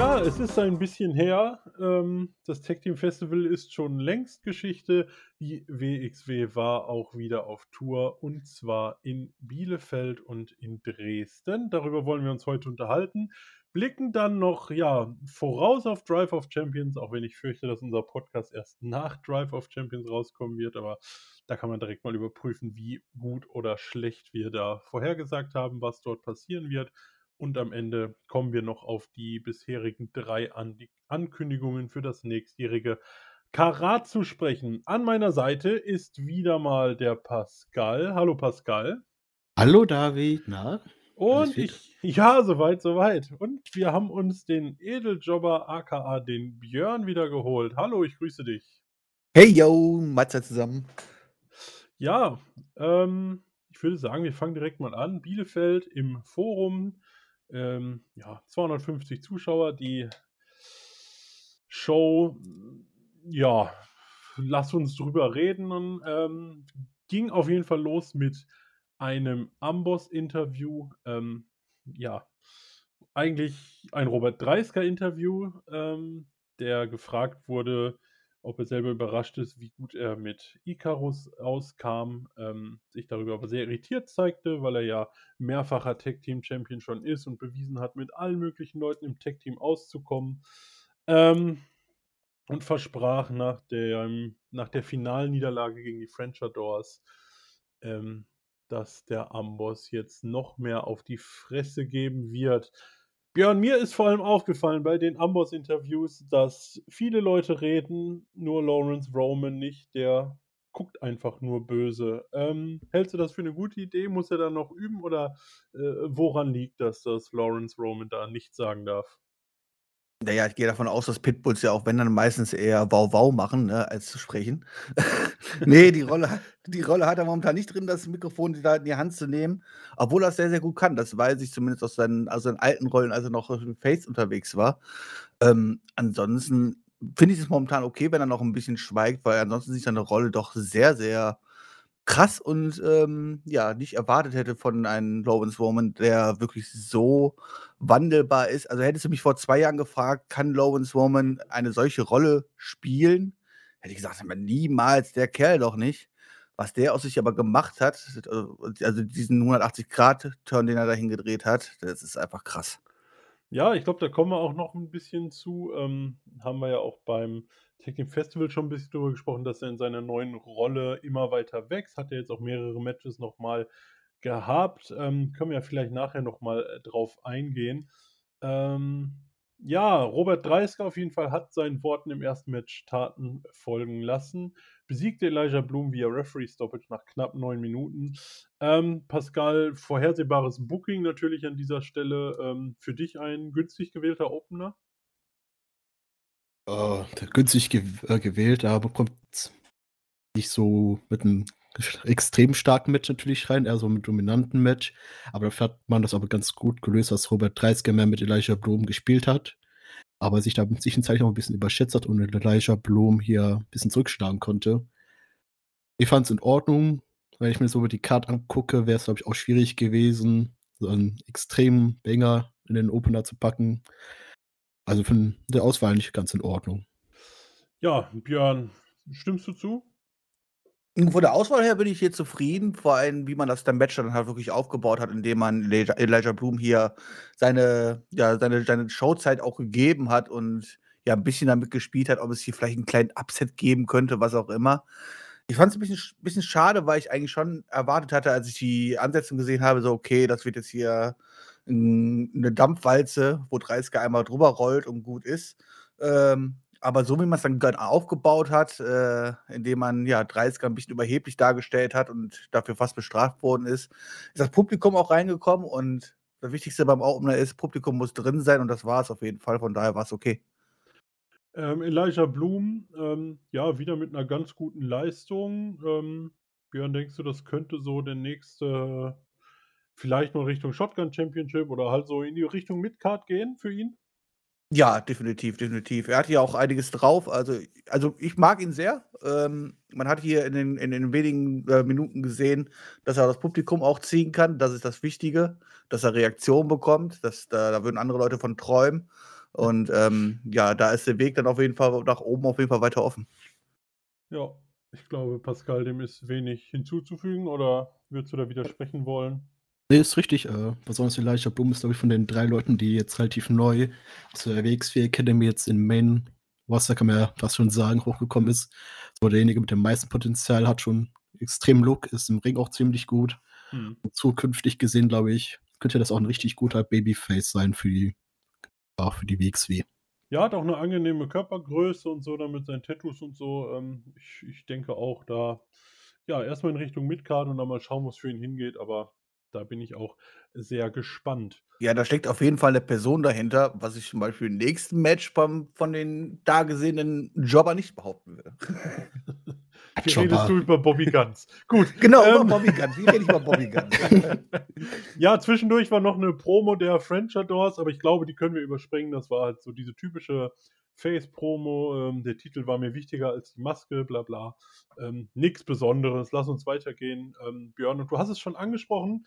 Ja, es ist ein bisschen her. Ähm, das Tech Team Festival ist schon längst Geschichte. Die WXW war auch wieder auf Tour und zwar in Bielefeld und in Dresden. Darüber wollen wir uns heute unterhalten. Blicken dann noch ja, voraus auf Drive of Champions, auch wenn ich fürchte, dass unser Podcast erst nach Drive of Champions rauskommen wird. Aber da kann man direkt mal überprüfen, wie gut oder schlecht wir da vorhergesagt haben, was dort passieren wird. Und am Ende kommen wir noch auf die bisherigen drei An Ankündigungen für das nächstjährige Karat zu sprechen. An meiner Seite ist wieder mal der Pascal. Hallo Pascal. Hallo David, na? Und ich, ja, soweit, soweit. Und wir haben uns den Edeljobber aka den Björn wieder geholt. Hallo, ich grüße dich. Hey yo, Matze zusammen. Ja, ähm, ich würde sagen, wir fangen direkt mal an. Bielefeld im Forum ähm, ja, 250 Zuschauer. Die Show, ja, lass uns drüber reden. Ähm, ging auf jeden Fall los mit einem Amboss-Interview. Ähm, ja, eigentlich ein Robert Dreisker-Interview, ähm, der gefragt wurde, ob er selber überrascht ist, wie gut er mit Icarus auskam, ähm, sich darüber aber sehr irritiert zeigte, weil er ja mehrfacher Tag-Team-Champion schon ist und bewiesen hat, mit allen möglichen Leuten im Tag-Team auszukommen. Ähm, und versprach nach der, nach der finalen Niederlage gegen die French Adors, ähm, dass der Amboss jetzt noch mehr auf die Fresse geben wird. Björn, mir ist vor allem aufgefallen bei den Amboss-Interviews, dass viele Leute reden, nur Lawrence Roman nicht, der guckt einfach nur böse. Ähm, hältst du das für eine gute Idee? Muss er dann noch üben oder äh, woran liegt das, dass Lawrence Roman da nichts sagen darf? Naja, ich gehe davon aus, dass Pitbulls ja auch, wenn dann meistens eher Wow-Wow machen, ne, als zu sprechen. nee, die Rolle, die Rolle hat er momentan nicht drin, das Mikrofon da in die Hand zu nehmen, obwohl er es sehr, sehr gut kann. Das weiß ich zumindest aus seinen, aus seinen alten Rollen, als er noch im Face unterwegs war. Ähm, ansonsten finde ich es momentan okay, wenn er noch ein bisschen schweigt, weil ansonsten sich seine Rolle doch sehr, sehr krass und ähm, ja, nicht erwartet hätte von einem Lawrence Roman, der wirklich so wandelbar ist. Also hättest du mich vor zwei Jahren gefragt, kann Lawrence Roman eine solche Rolle spielen? Hätte ich gesagt, niemals, der Kerl doch nicht. Was der aus sich aber gemacht hat, also diesen 180-Grad-Turn, den er dahin gedreht hat, das ist einfach krass. Ja, ich glaube, da kommen wir auch noch ein bisschen zu. Ähm, haben wir ja auch beim Tag Festival schon ein bisschen darüber gesprochen, dass er in seiner neuen Rolle immer weiter wächst. Hat er jetzt auch mehrere Matches nochmal gehabt. Ähm, können wir ja vielleicht nachher nochmal äh, drauf eingehen. Ähm, ja, Robert Dreisker auf jeden Fall hat seinen Worten im ersten Match Taten folgen lassen. Besiegte Elijah Bloom via Referee Stoppage nach knapp neun Minuten. Ähm, Pascal, vorhersehbares Booking natürlich an dieser Stelle. Ähm, für dich ein günstig gewählter Opener? Äh, günstig ge äh, gewählt, aber kommt nicht so mit einem extrem starken Match natürlich rein, eher so mit dominanten Match. Aber dafür hat man das aber ganz gut gelöst, dass Robert Dreisker mehr mit Elijah Blum gespielt hat. Aber sich da zwischenzeitlich noch ein bisschen überschätzt hat und Elijah Blum hier ein bisschen zurückschlagen konnte. Ich fand es in Ordnung. Wenn ich mir so über die Card angucke, wäre es, glaube ich, auch schwierig gewesen, so einen extremen Banger in den Opener zu packen. Also von der Auswahl nicht ganz in Ordnung. Ja, Björn, stimmst du zu? Von der Auswahl her bin ich hier zufrieden, vor allem, wie man das dann Match dann halt wirklich aufgebaut hat, indem man Elijah, Bloom hier seine, ja, seine, seine Showzeit auch gegeben hat und ja ein bisschen damit gespielt hat, ob es hier vielleicht einen kleinen Upset geben könnte, was auch immer. Ich fand es ein bisschen, bisschen schade, weil ich eigentlich schon erwartet hatte, als ich die Ansetzung gesehen habe, so, okay, das wird jetzt hier eine Dampfwalze, wo 30 einmal drüber rollt und gut ist. Ähm, aber so wie man es dann aufgebaut hat, äh, indem man ja 30 ein bisschen überheblich dargestellt hat und dafür fast bestraft worden ist, ist das Publikum auch reingekommen und das Wichtigste beim Opener ist, Publikum muss drin sein und das war es auf jeden Fall. Von daher war es okay. Ähm, Elijah Blum, ähm, ja, wieder mit einer ganz guten Leistung. Ähm, Björn, denkst du, das könnte so der nächste vielleicht mal Richtung Shotgun Championship oder halt so in die Richtung Midcard gehen für ihn? Ja, definitiv, definitiv. Er hat hier auch einiges drauf. Also, also ich mag ihn sehr. Ähm, man hat hier in den, in den wenigen äh, Minuten gesehen, dass er das Publikum auch ziehen kann. Das ist das Wichtige, dass er Reaktionen bekommt. Dass, da, da würden andere Leute von träumen. Und ähm, ja, da ist der Weg dann auf jeden Fall nach oben auf jeden Fall weiter offen. Ja, ich glaube, Pascal, dem ist wenig hinzuzufügen oder würdest du da widersprechen wollen? Nee, ist richtig. Äh, besonders Elijah Blum ist, glaube ich, von den drei Leuten, die jetzt relativ neu zur WX4 Academy jetzt in Main Roster, kann man ja fast schon sagen, hochgekommen ist. So derjenige mit dem meisten Potenzial hat schon extrem Look, ist im Ring auch ziemlich gut. Hm. Zukünftig gesehen, glaube ich, könnte das auch ein richtig guter Babyface sein für die, auch für die WXW. Ja, hat auch eine angenehme Körpergröße und so, damit seinen Tattoos und so. Ähm, ich, ich denke auch da, ja, erstmal in Richtung Midcard und dann mal schauen, wo es für ihn hingeht. Aber da bin ich auch sehr gespannt. Ja, da steckt auf jeden Fall eine Person dahinter, was ich zum Beispiel im nächsten Match beim, von den da gesehenen Jobber nicht behaupten würde. Wie redest du über Bobby Guns? Gut. Genau, ähm, über Bobby Guns. Wie rede ich über Bobby Guns? ja, zwischendurch war noch eine Promo der French Doors, aber ich glaube, die können wir überspringen. Das war halt so diese typische Face-Promo. Ähm, der Titel war mir wichtiger als die Maske, bla bla. Ähm, Nichts Besonderes. Lass uns weitergehen. Ähm, Björn, und du hast es schon angesprochen.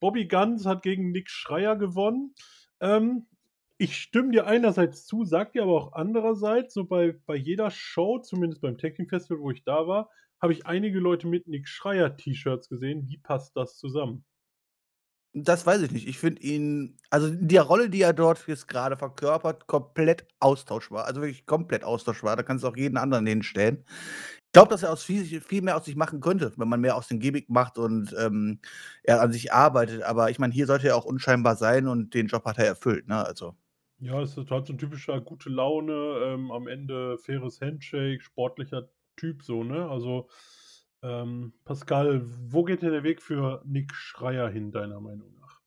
Bobby Guns hat gegen Nick Schreier gewonnen. Ähm, ich stimme dir einerseits zu, sag dir aber auch andererseits, so bei, bei jeder Show, zumindest beim Technik Festival, wo ich da war, habe ich einige Leute mit Nick Schreier T-Shirts gesehen. Wie passt das zusammen? Das weiß ich nicht. Ich finde ihn, also die Rolle, die er dort jetzt gerade verkörpert, komplett austauschbar. Also wirklich komplett austauschbar. Da kannst du auch jeden anderen hinstellen. Ich glaube, dass er aus viel, viel mehr aus sich machen könnte, wenn man mehr aus dem Gimmick macht und ähm, er an sich arbeitet. Aber ich meine, hier sollte er auch unscheinbar sein und den Job hat er erfüllt. Ne? Also. Ja, es ist halt so ein typischer gute Laune, ähm, am Ende faires Handshake, sportlicher Typ so, ne? Also ähm, Pascal, wo geht denn der Weg für Nick Schreier hin, deiner Meinung nach?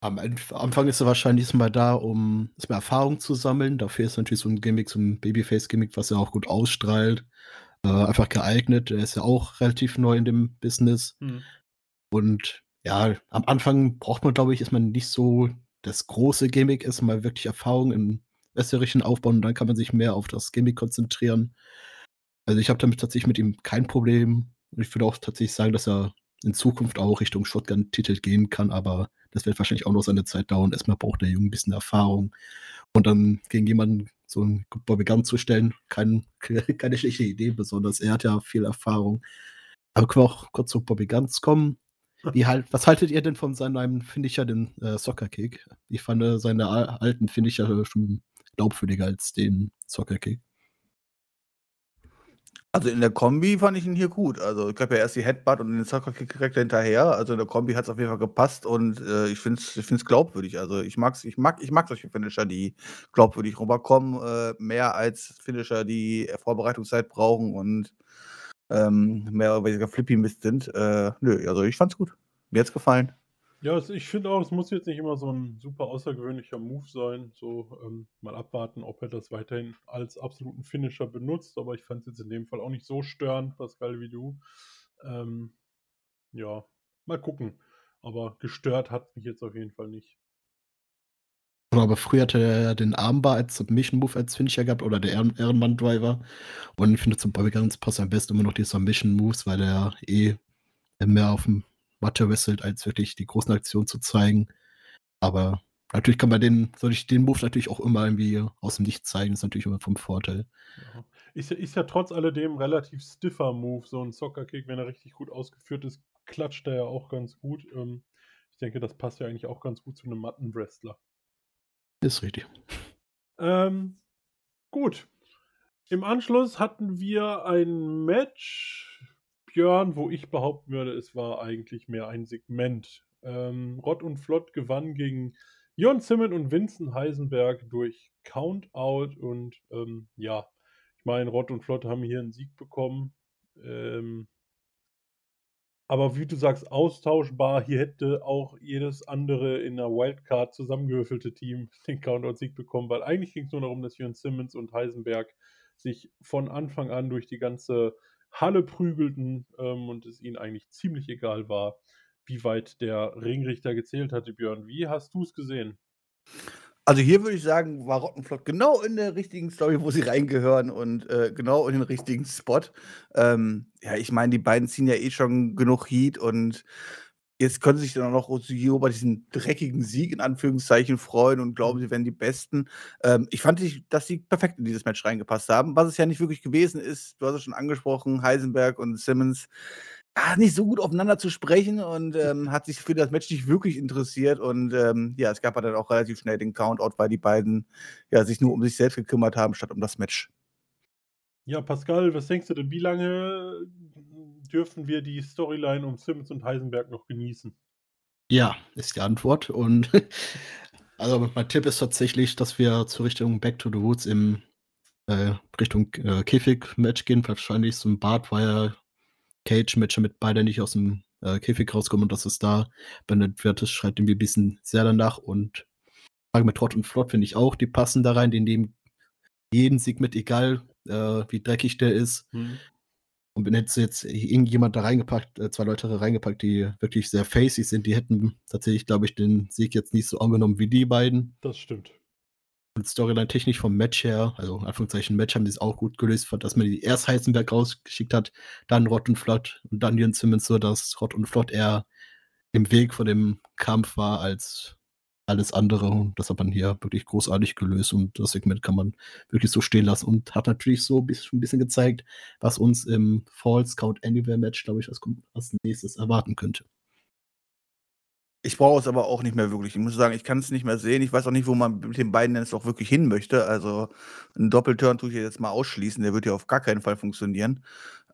Am Anfang ist er wahrscheinlich mal da, um erstmal Erfahrung zu sammeln. Dafür ist natürlich so ein Gimmick, so ein Babyface-Gimmick, was er auch gut ausstrahlt. Äh, einfach geeignet. Er ist ja auch relativ neu in dem Business. Hm. Und ja, am Anfang braucht man, glaube ich, ist man nicht so das große Gimmick, ist mal wirklich Erfahrung im westlichen Aufbauen und dann kann man sich mehr auf das Gimmick konzentrieren. Also ich habe damit tatsächlich mit ihm kein Problem. Ich würde auch tatsächlich sagen, dass er in Zukunft auch Richtung Shotgun-Titel gehen kann, aber das wird wahrscheinlich auch noch seine Zeit dauern. Erstmal braucht der Junge ein bisschen Erfahrung. Und dann gegen jemanden so einen Bobby Gunn zu stellen, kein, keine schlechte Idee, besonders er hat ja viel Erfahrung. Aber können wir auch kurz zu Bobby Guns kommen. Wie halt, was haltet ihr denn von seinem Finisher, den äh, Soccer Kick? Ich fand äh, seine alten Finisher schon glaubwürdiger als den Soccer Kick. Also in der Kombi fand ich ihn hier gut. Also ich glaube ja erst die Headbutt und den Soccer-Kick direkt hinterher. Also in der Kombi hat es auf jeden Fall gepasst und äh, ich finde es ich find's glaubwürdig. Also ich mag's, ich mag, ich mag solche Finisher, die glaubwürdig rüberkommen, äh, mehr als Finisher, die Vorbereitungszeit brauchen und ähm, mehr oder weniger Flippy-Mist sind. Äh, nö, also ich fand's gut. Mir hat's gefallen. Ja, ich finde auch, es muss jetzt nicht immer so ein super außergewöhnlicher Move sein. So ähm, mal abwarten, ob er das weiterhin als absoluten Finisher benutzt. Aber ich fand es jetzt in dem Fall auch nicht so störend, Pascal, wie du. Ähm, ja, mal gucken. Aber gestört hat mich jetzt auf jeden Fall nicht. Aber früher hatte er den Armbar als Submission Move als Finisher gehabt oder der Ehren Ehrenmann Driver. Und ich finde zum Bobby Guns passt am besten immer noch die Submission Moves, weil er eh mehr auf dem Matte wrestelt, als wirklich die großen Aktionen zu zeigen. Aber natürlich kann man den, soll ich den Move natürlich auch immer irgendwie aus dem Nichts zeigen, ist natürlich immer vom Vorteil. Ja. Ist, ja, ist ja trotz alledem relativ stiffer Move, so ein Soccer-Kick, wenn er richtig gut ausgeführt ist, klatscht er ja auch ganz gut. Ähm, ich denke, das passt ja eigentlich auch ganz gut zu einem Matten-Wrestler. Ist richtig. Ähm, gut. Im Anschluss hatten wir ein Match Björn, wo ich behaupten würde, es war eigentlich mehr ein Segment. Ähm, Rott und Flott gewann gegen Jon Simmons und Vincent Heisenberg durch Countout und ähm, ja, ich meine, Rott und Flott haben hier einen Sieg bekommen. Ähm, aber wie du sagst, austauschbar. Hier hätte auch jedes andere in der Wildcard zusammengewürfelte Team den Countout-Sieg bekommen, weil eigentlich ging es nur darum, dass Jörn Simmons und Heisenberg sich von Anfang an durch die ganze Halle prügelten ähm, und es ihnen eigentlich ziemlich egal war, wie weit der Ringrichter gezählt hatte, Björn. Wie hast du es gesehen? Also hier würde ich sagen, war Rottenflott genau in der richtigen Story, wo sie reingehören und äh, genau in den richtigen Spot. Ähm, ja, ich meine, die beiden ziehen ja eh schon genug Heat und jetzt können sich dann auch noch Osuyo über diesen dreckigen Sieg in Anführungszeichen freuen und glauben, Mhm. sie wären die Besten. Ähm, ich fand, dass sie perfekt in dieses Match reingepasst haben. Was es ja nicht wirklich gewesen ist, du hast es schon angesprochen, Heisenberg und Simmons, ah, nicht so gut aufeinander zu sprechen und ähm, hat sich für das Match nicht wirklich interessiert. Und ähm, ja, es gab ja dann auch relativ schnell den Countout, weil die beiden ja, sich nur um sich selbst gekümmert haben, statt um das Match. Ja, Pascal, was denkst du denn, wie lange dürfen wir die Storyline um Simmons und Heisenberg noch genießen? Ja, ist die Antwort. Und also mein Tipp ist tatsächlich, dass wir zur Richtung Back to the Woods im äh, Richtung äh, Käfig-Match gehen. Wahrscheinlich so ein Bartwire Cage-Match, damit beide nicht aus dem äh, Käfig rauskommen und das ist da. Bennett Wertes schreit irgendwie ein bisschen sehr danach und Frage mit Trott und Flott finde ich auch, die passen da rein, die nehmen jeden Sieg mit, egal äh, wie dreckig der ist. Hm. Und wenn jetzt, jetzt irgendjemand da reingepackt, äh, zwei Leute da reingepackt, die wirklich sehr facey sind, die hätten tatsächlich, glaube ich, den Sieg jetzt nicht so angenommen wie die beiden. Das stimmt. Und Storyline technisch vom Match her, also in Anführungszeichen Match, haben die es auch gut gelöst, dass man die erst Heisenberg rausgeschickt hat, dann Rott und Flott und dann Jürgen Simmons so, dass Rott und Flott eher im Weg vor dem Kampf war als alles andere. Und das hat man hier wirklich großartig gelöst und das Segment kann man wirklich so stehen lassen und hat natürlich so ein bisschen, gezeigt, was uns im Fall Scout Anywhere Match, glaube ich, als, als nächstes erwarten könnte. Ich brauche es aber auch nicht mehr wirklich. Ich muss sagen, ich kann es nicht mehr sehen. Ich weiß auch nicht, wo man mit den beiden jetzt auch wirklich hin möchte. Also einen Doppelturn tue ich jetzt mal ausschließen. Der wird ja auf gar keinen Fall funktionieren.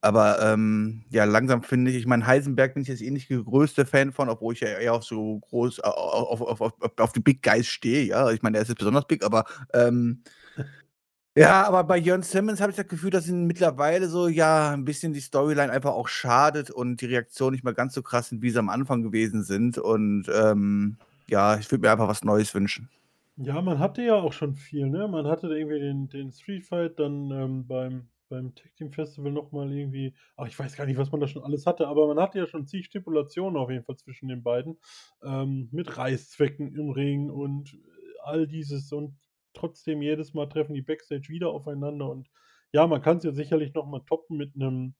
Aber ähm, ja, langsam finde ich, ich meine, Heisenberg bin ich jetzt eh nicht der größte Fan von, obwohl ich ja eher auf so groß, auf, auf, auf, auf die Big Guys stehe. Ja, ich meine, der ist jetzt besonders big, aber ähm, ja, aber bei Jörn Simmons habe ich das Gefühl, dass ihn mittlerweile so, ja, ein bisschen die Storyline einfach auch schadet und die Reaktionen nicht mehr ganz so krass sind, wie sie am Anfang gewesen sind. Und ähm, ja, ich würde mir einfach was Neues wünschen. Ja, man hatte ja auch schon viel, ne? Man hatte irgendwie den, den Street Fight dann ähm, beim, beim Tag Team Festival nochmal irgendwie, ach, ich weiß gar nicht, was man da schon alles hatte, aber man hatte ja schon zig Stipulationen auf jeden Fall zwischen den beiden. Ähm, mit Reißzwecken im Ring und all dieses und trotzdem jedes Mal treffen die Backstage wieder aufeinander und ja, man kann es ja sicherlich nochmal toppen mit einem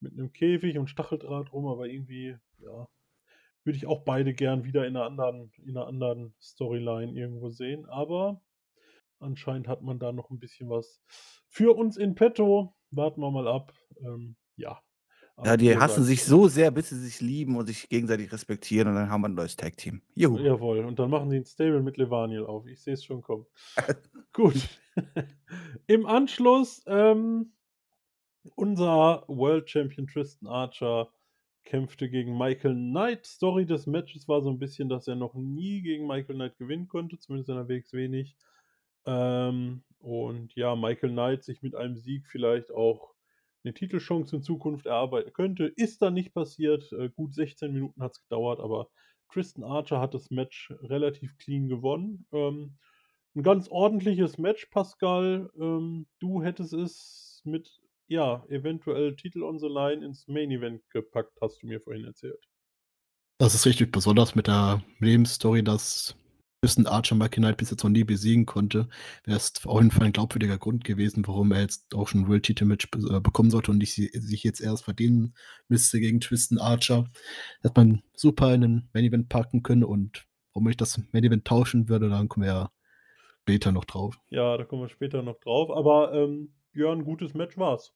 mit Käfig und Stacheldraht rum, aber irgendwie, ja, würde ich auch beide gern wieder in einer anderen, in einer anderen Storyline irgendwo sehen. Aber anscheinend hat man da noch ein bisschen was für uns in petto. Warten wir mal ab. Ähm, ja. Ja, Aber die wie hassen sich so sehr, bis sie sich lieben und sich gegenseitig respektieren und dann haben wir ein neues Tag-Team. Juhu. Jawohl, und dann machen sie ein Stable mit Levaniel auf. Ich sehe es schon kommen. Gut. Im Anschluss ähm, unser World Champion Tristan Archer kämpfte gegen Michael Knight. Story des Matches war so ein bisschen, dass er noch nie gegen Michael Knight gewinnen konnte, zumindest in der WXW nicht. Ähm, und ja, Michael Knight sich mit einem Sieg vielleicht auch eine Titelchance in Zukunft erarbeiten könnte. Ist dann nicht passiert. Äh, gut 16 Minuten hat es gedauert, aber Tristan Archer hat das Match relativ clean gewonnen. Ähm, ein ganz ordentliches Match, Pascal. Ähm, du hättest es mit, ja, eventuell Titel on the Line ins Main Event gepackt, hast du mir vorhin erzählt. Das ist richtig besonders mit der Lebensstory, dass Tristan Archer Michael Knight bis jetzt noch nie besiegen konnte. Wäre es auf jeden Fall ein glaubwürdiger Grund gewesen, warum er jetzt auch schon ein World Title Match äh, bekommen sollte und nicht si sich jetzt erst verdienen müsste gegen Tristan Archer. Hätte man super in den Main Event packen können und warum ich das Main Event tauschen würde, dann kommen wir ja später noch drauf. Ja, da kommen wir später noch drauf. Aber ähm, ein gutes Match war's.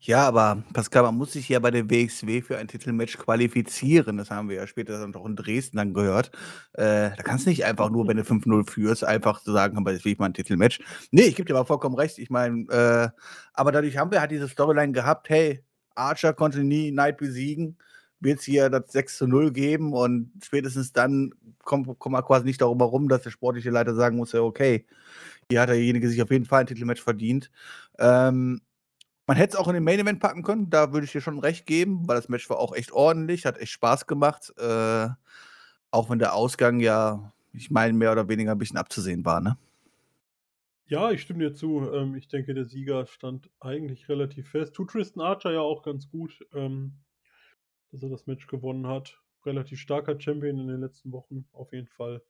Ja, aber Pascal, man muss sich ja bei der WXW für ein Titelmatch qualifizieren. Das haben wir ja später dann auch in Dresden dann gehört. Äh, da kannst du nicht einfach nur, wenn du 5-0 führst, einfach so sagen, aber jetzt will ich mal ein Titelmatch. Nee, ich gebe dir aber vollkommen recht. Ich meine, äh, aber dadurch haben wir halt diese Storyline gehabt, hey, Archer konnte nie Knight besiegen, wird es hier das 6 zu 0 geben und spätestens dann kommt, kommt man quasi nicht darüber rum, dass der sportliche Leiter sagen muss, ja, okay, hier hat derjenige sich auf jeden Fall ein Titelmatch verdient. Ähm, man hätte es auch in den Main Event packen können, da würde ich dir schon recht geben, weil das Match war auch echt ordentlich, hat echt Spaß gemacht. Äh, auch wenn der Ausgang ja, ich meine, mehr oder weniger ein bisschen abzusehen war, ne? Ja, ich stimme dir zu. Ähm, ich denke, der Sieger stand eigentlich relativ fest. Tut Tristan Archer ja auch ganz gut, ähm, dass er das Match gewonnen hat. Relativ starker Champion in den letzten Wochen, auf jeden Fall.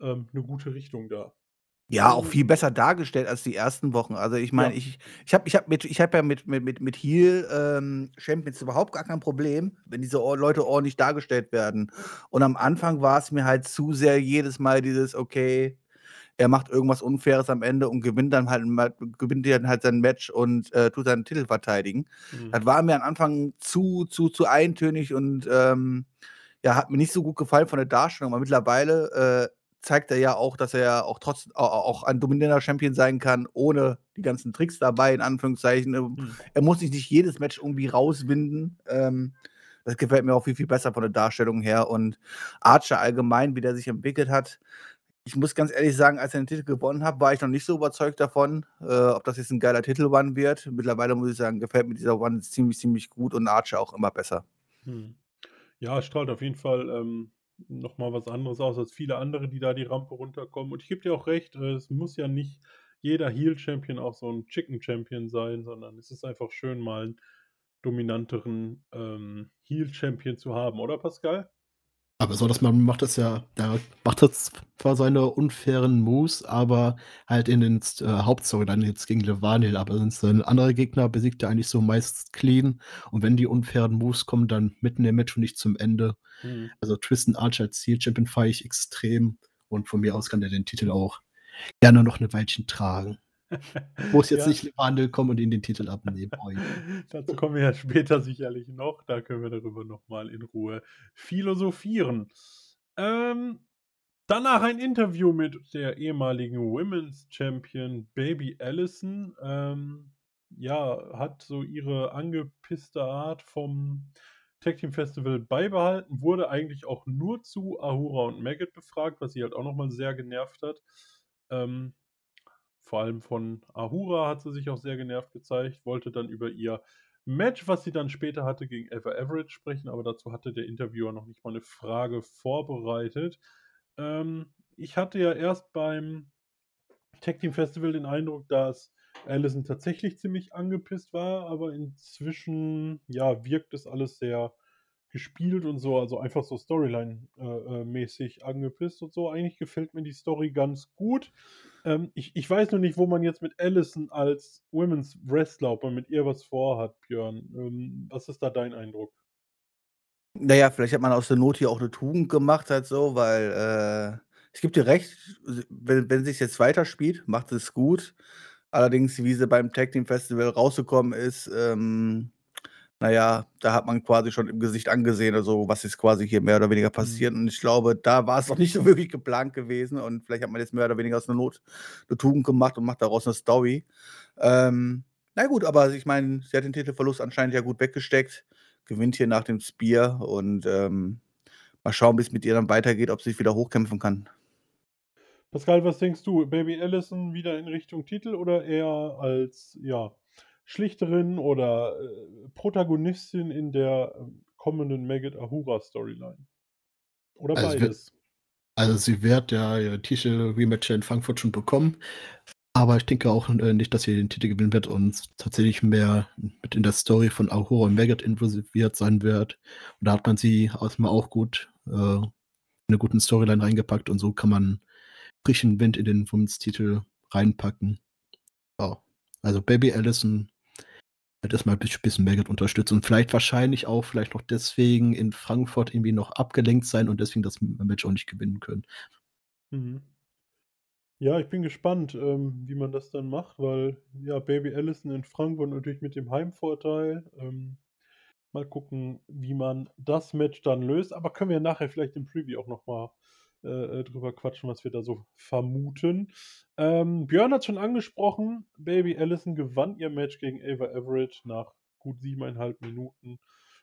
Ähm, eine gute Richtung da. Ja, auch viel besser dargestellt als die ersten Wochen. Also, ich meine, Ja. ich ich habe ich habe mit ich habe ja mit mit mit mit Heel, ähm, Champions überhaupt gar kein Problem, wenn diese Or Leute ordentlich dargestellt werden. Und am Anfang war es mir halt zu sehr jedes Mal dieses: Okay, er macht irgendwas Unfaires am Ende und gewinnt dann halt mal gewinnt dann halt sein Match und, äh, tut seinen Titel verteidigen. Mhm. Das war mir am Anfang zu zu zu eintönig und, ähm, ja, hat mir nicht so gut gefallen von der Darstellung. Aber mittlerweile, äh, zeigt er ja auch, dass er auch trotz au au auch ein dominierender Champion sein kann, ohne die ganzen Tricks dabei, in Anführungszeichen. Ähm, Mhm. er muss sich nicht jedes Match irgendwie rauswinden. Ähm, das gefällt mir auch viel, viel besser von der Darstellung her. Und Archer allgemein, wie der sich entwickelt hat ich muss ganz ehrlich sagen, als er den Titel gewonnen hat, war ich noch nicht so überzeugt davon, äh, ob das jetzt 'n geiler Titel-Run wird. Mittlerweile muss ich sagen, gefällt mir dieser Run ziemlich, ziemlich gut und Archer auch immer besser. Mhm. Ja, es strahlt auf jeden Fall, ähm, noch mal was anderes aus als viele andere, die da die Rampe runterkommen. Und ich gebe dir auch recht, äh, es muss ja nicht jeder Heel-Champion auch so 'n Chicken-Champion sein, sondern es ist einfach schön, mal 'n dominanteren, ähm, Heel-Champion zu haben, oder Pascal? Aber so, dass man macht das ja der macht das zwar seine unfairen Moves, aber halt in den äh, Hauptstoryline jetzt gegen Levaniel, aber sind seine andere Gegner besiegt er eigentlich so meist clean. Und wenn die unfairen Moves kommen, dann mitten im Match und nicht zum Ende. Mhm. Also, Tristan Archer als Heel-Champion feiere ich extrem und von mir aus kann der den Titel auch gerne noch 'ne Weilchen tragen. Muss jetzt Ja. nicht Levaniel kommen und ihm den Titel abnehmen. Dazu kommen wir ja später sicherlich noch. Da können wir darüber noch mal in Ruhe philosophieren. Ähm, danach ein Interview mit der ehemaligen Women's Champion Baby Allison. Ähm, ja, hat so ihre angepisste Art vom Tag Team Festival beibehalten, wurde eigentlich auch nur zu Ahura und Maggot befragt, was sie halt auch noch mal sehr genervt hat. Ähm, vor allem von Ahura hat sie sich auch sehr genervt gezeigt, wollte dann über ihr Match, was sie dann später hatte, gegen Eva Everett sprechen, aber dazu hatte der Interviewer noch nicht mal 'ne Frage vorbereitet. Ähm, ich hatte ja erst beim Tag Team Festival den Eindruck, dass Allison tatsächlich ziemlich angepisst war, aber inzwischen, ja, wirkt das alles sehr gespielt und so, also einfach so Storyline äh, äh, angepisst und so. Eigentlich gefällt mir die Story ganz gut. Ähm, ich ich weiß nur nicht, wo man jetzt mit Allison als Women's Wrestler ob man mit ihr was vorhat, Björn. Ähm, was ist da dein Eindruck? Na ja, vielleicht hat man aus der Not hier auch 'ne Tugend gemacht halt so, weil, äh ich gebe dir recht, wenn wenn sich's jetzt weiterspielt, macht es gut. Allerdings, wie sie beim Tag Team Festival rausgekommen ist, ähm, na ja, da hat man quasi schon im Gesicht angesehen, also, was jetzt quasi hier mehr oder weniger Mhm. passiert. Und ich glaube, da war's noch nicht so wirklich geplant gewesen und vielleicht hat man jetzt mehr oder weniger aus der Not 'ne Tugend gemacht und macht daraus 'ne Story. Ähm, na gut, aber ich meine, sie hat den Titelverlust anscheinend ja gut weggesteckt, gewinnt hier nach dem Spear und, ähm, mal schauen, wie's mit ihr dann weitergeht, ob sie sich wieder hochkämpfen kann. Pascal, was denkst du? Baby Allison wieder in Richtung Titel oder eher als, ja, Schlichterin oder, äh, Protagonistin in der, ähm, kommenden Maggot Ahura Storyline? Oder Also, wird beides? also, sie wird ja ihr Titel-Rematch in Frankfurt schon bekommen, aber ich denke auch, äh, nicht, dass sie den Titel gewinnen wird und tatsächlich mehr mit in der Story von Ahura und Maggot involviert sein wird. Und da hat man sie erst mal auch gut, äh, in 'ne guten Storyline reingepackt und so kann man frischen Wind in den Women's-Titel reinpacken. Ja, also, Baby Allison wird erst mal bisch bisschen Maggot unterstützen und vielleicht wahrscheinlich auch vielleicht noch deswegen in Frankfurt irgendwie noch abgelenkt sein und deswegen das Match auch nicht gewinnen können. Mhm. Ja, ich bin gespannt, ähm, wie man das dann macht, weil, ja, Baby Allison in Frankfurt natürlich mit dem Heimvorteil. Ähm, mal gucken, wie man das Match dann löst, aber können wir nachher vielleicht im Preview auch noch mal, äh, äh, drüber quatschen, was wir da so vermuten. Ähm, Björn hat's schon angesprochen, Baby Allison gewann ihr Match gegen Eva Everett nach gut 7,5 Minuten.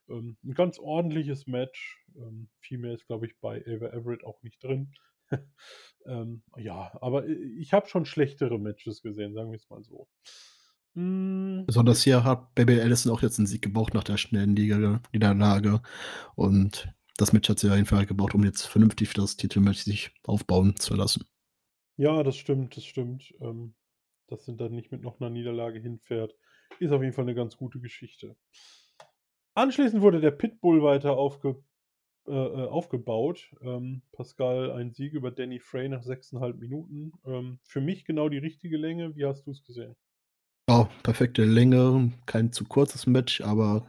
Ähm, 'n ganz ordentliches Match. Ähm, viel mehr ist, glaube ich, bei Eva Everett auch nicht drin. Ähm, ja, aber i ich habe schon schlechtere Matches gesehen, sagen wir's mal so. Hm. Besonders hier hat Baby Allison auch jetzt 'n Sieg gebraucht nach der schnellen Nieder Niederlage und das Match hat sie auf jeden Fall gebraucht, um jetzt vernünftig für das Titelmatch sich aufbauen zu lassen. Ja, das stimmt, das stimmt. Ähm, dass sie dann nicht mit noch 'ner Niederlage hinfährt, ist auf jeden Fall 'ne ganz gute Geschichte. Anschließend wurde der Pitbull weiter aufgebaut äh, äh, aufgebaut. Ähm, Pascal, ein Sieg über Danny Frey nach 6,5 Minuten. Ähm, für mich genau die richtige Länge. Wie hast du es gesehen? Ja, perfekte Länge, kein zu kurzes Match, aber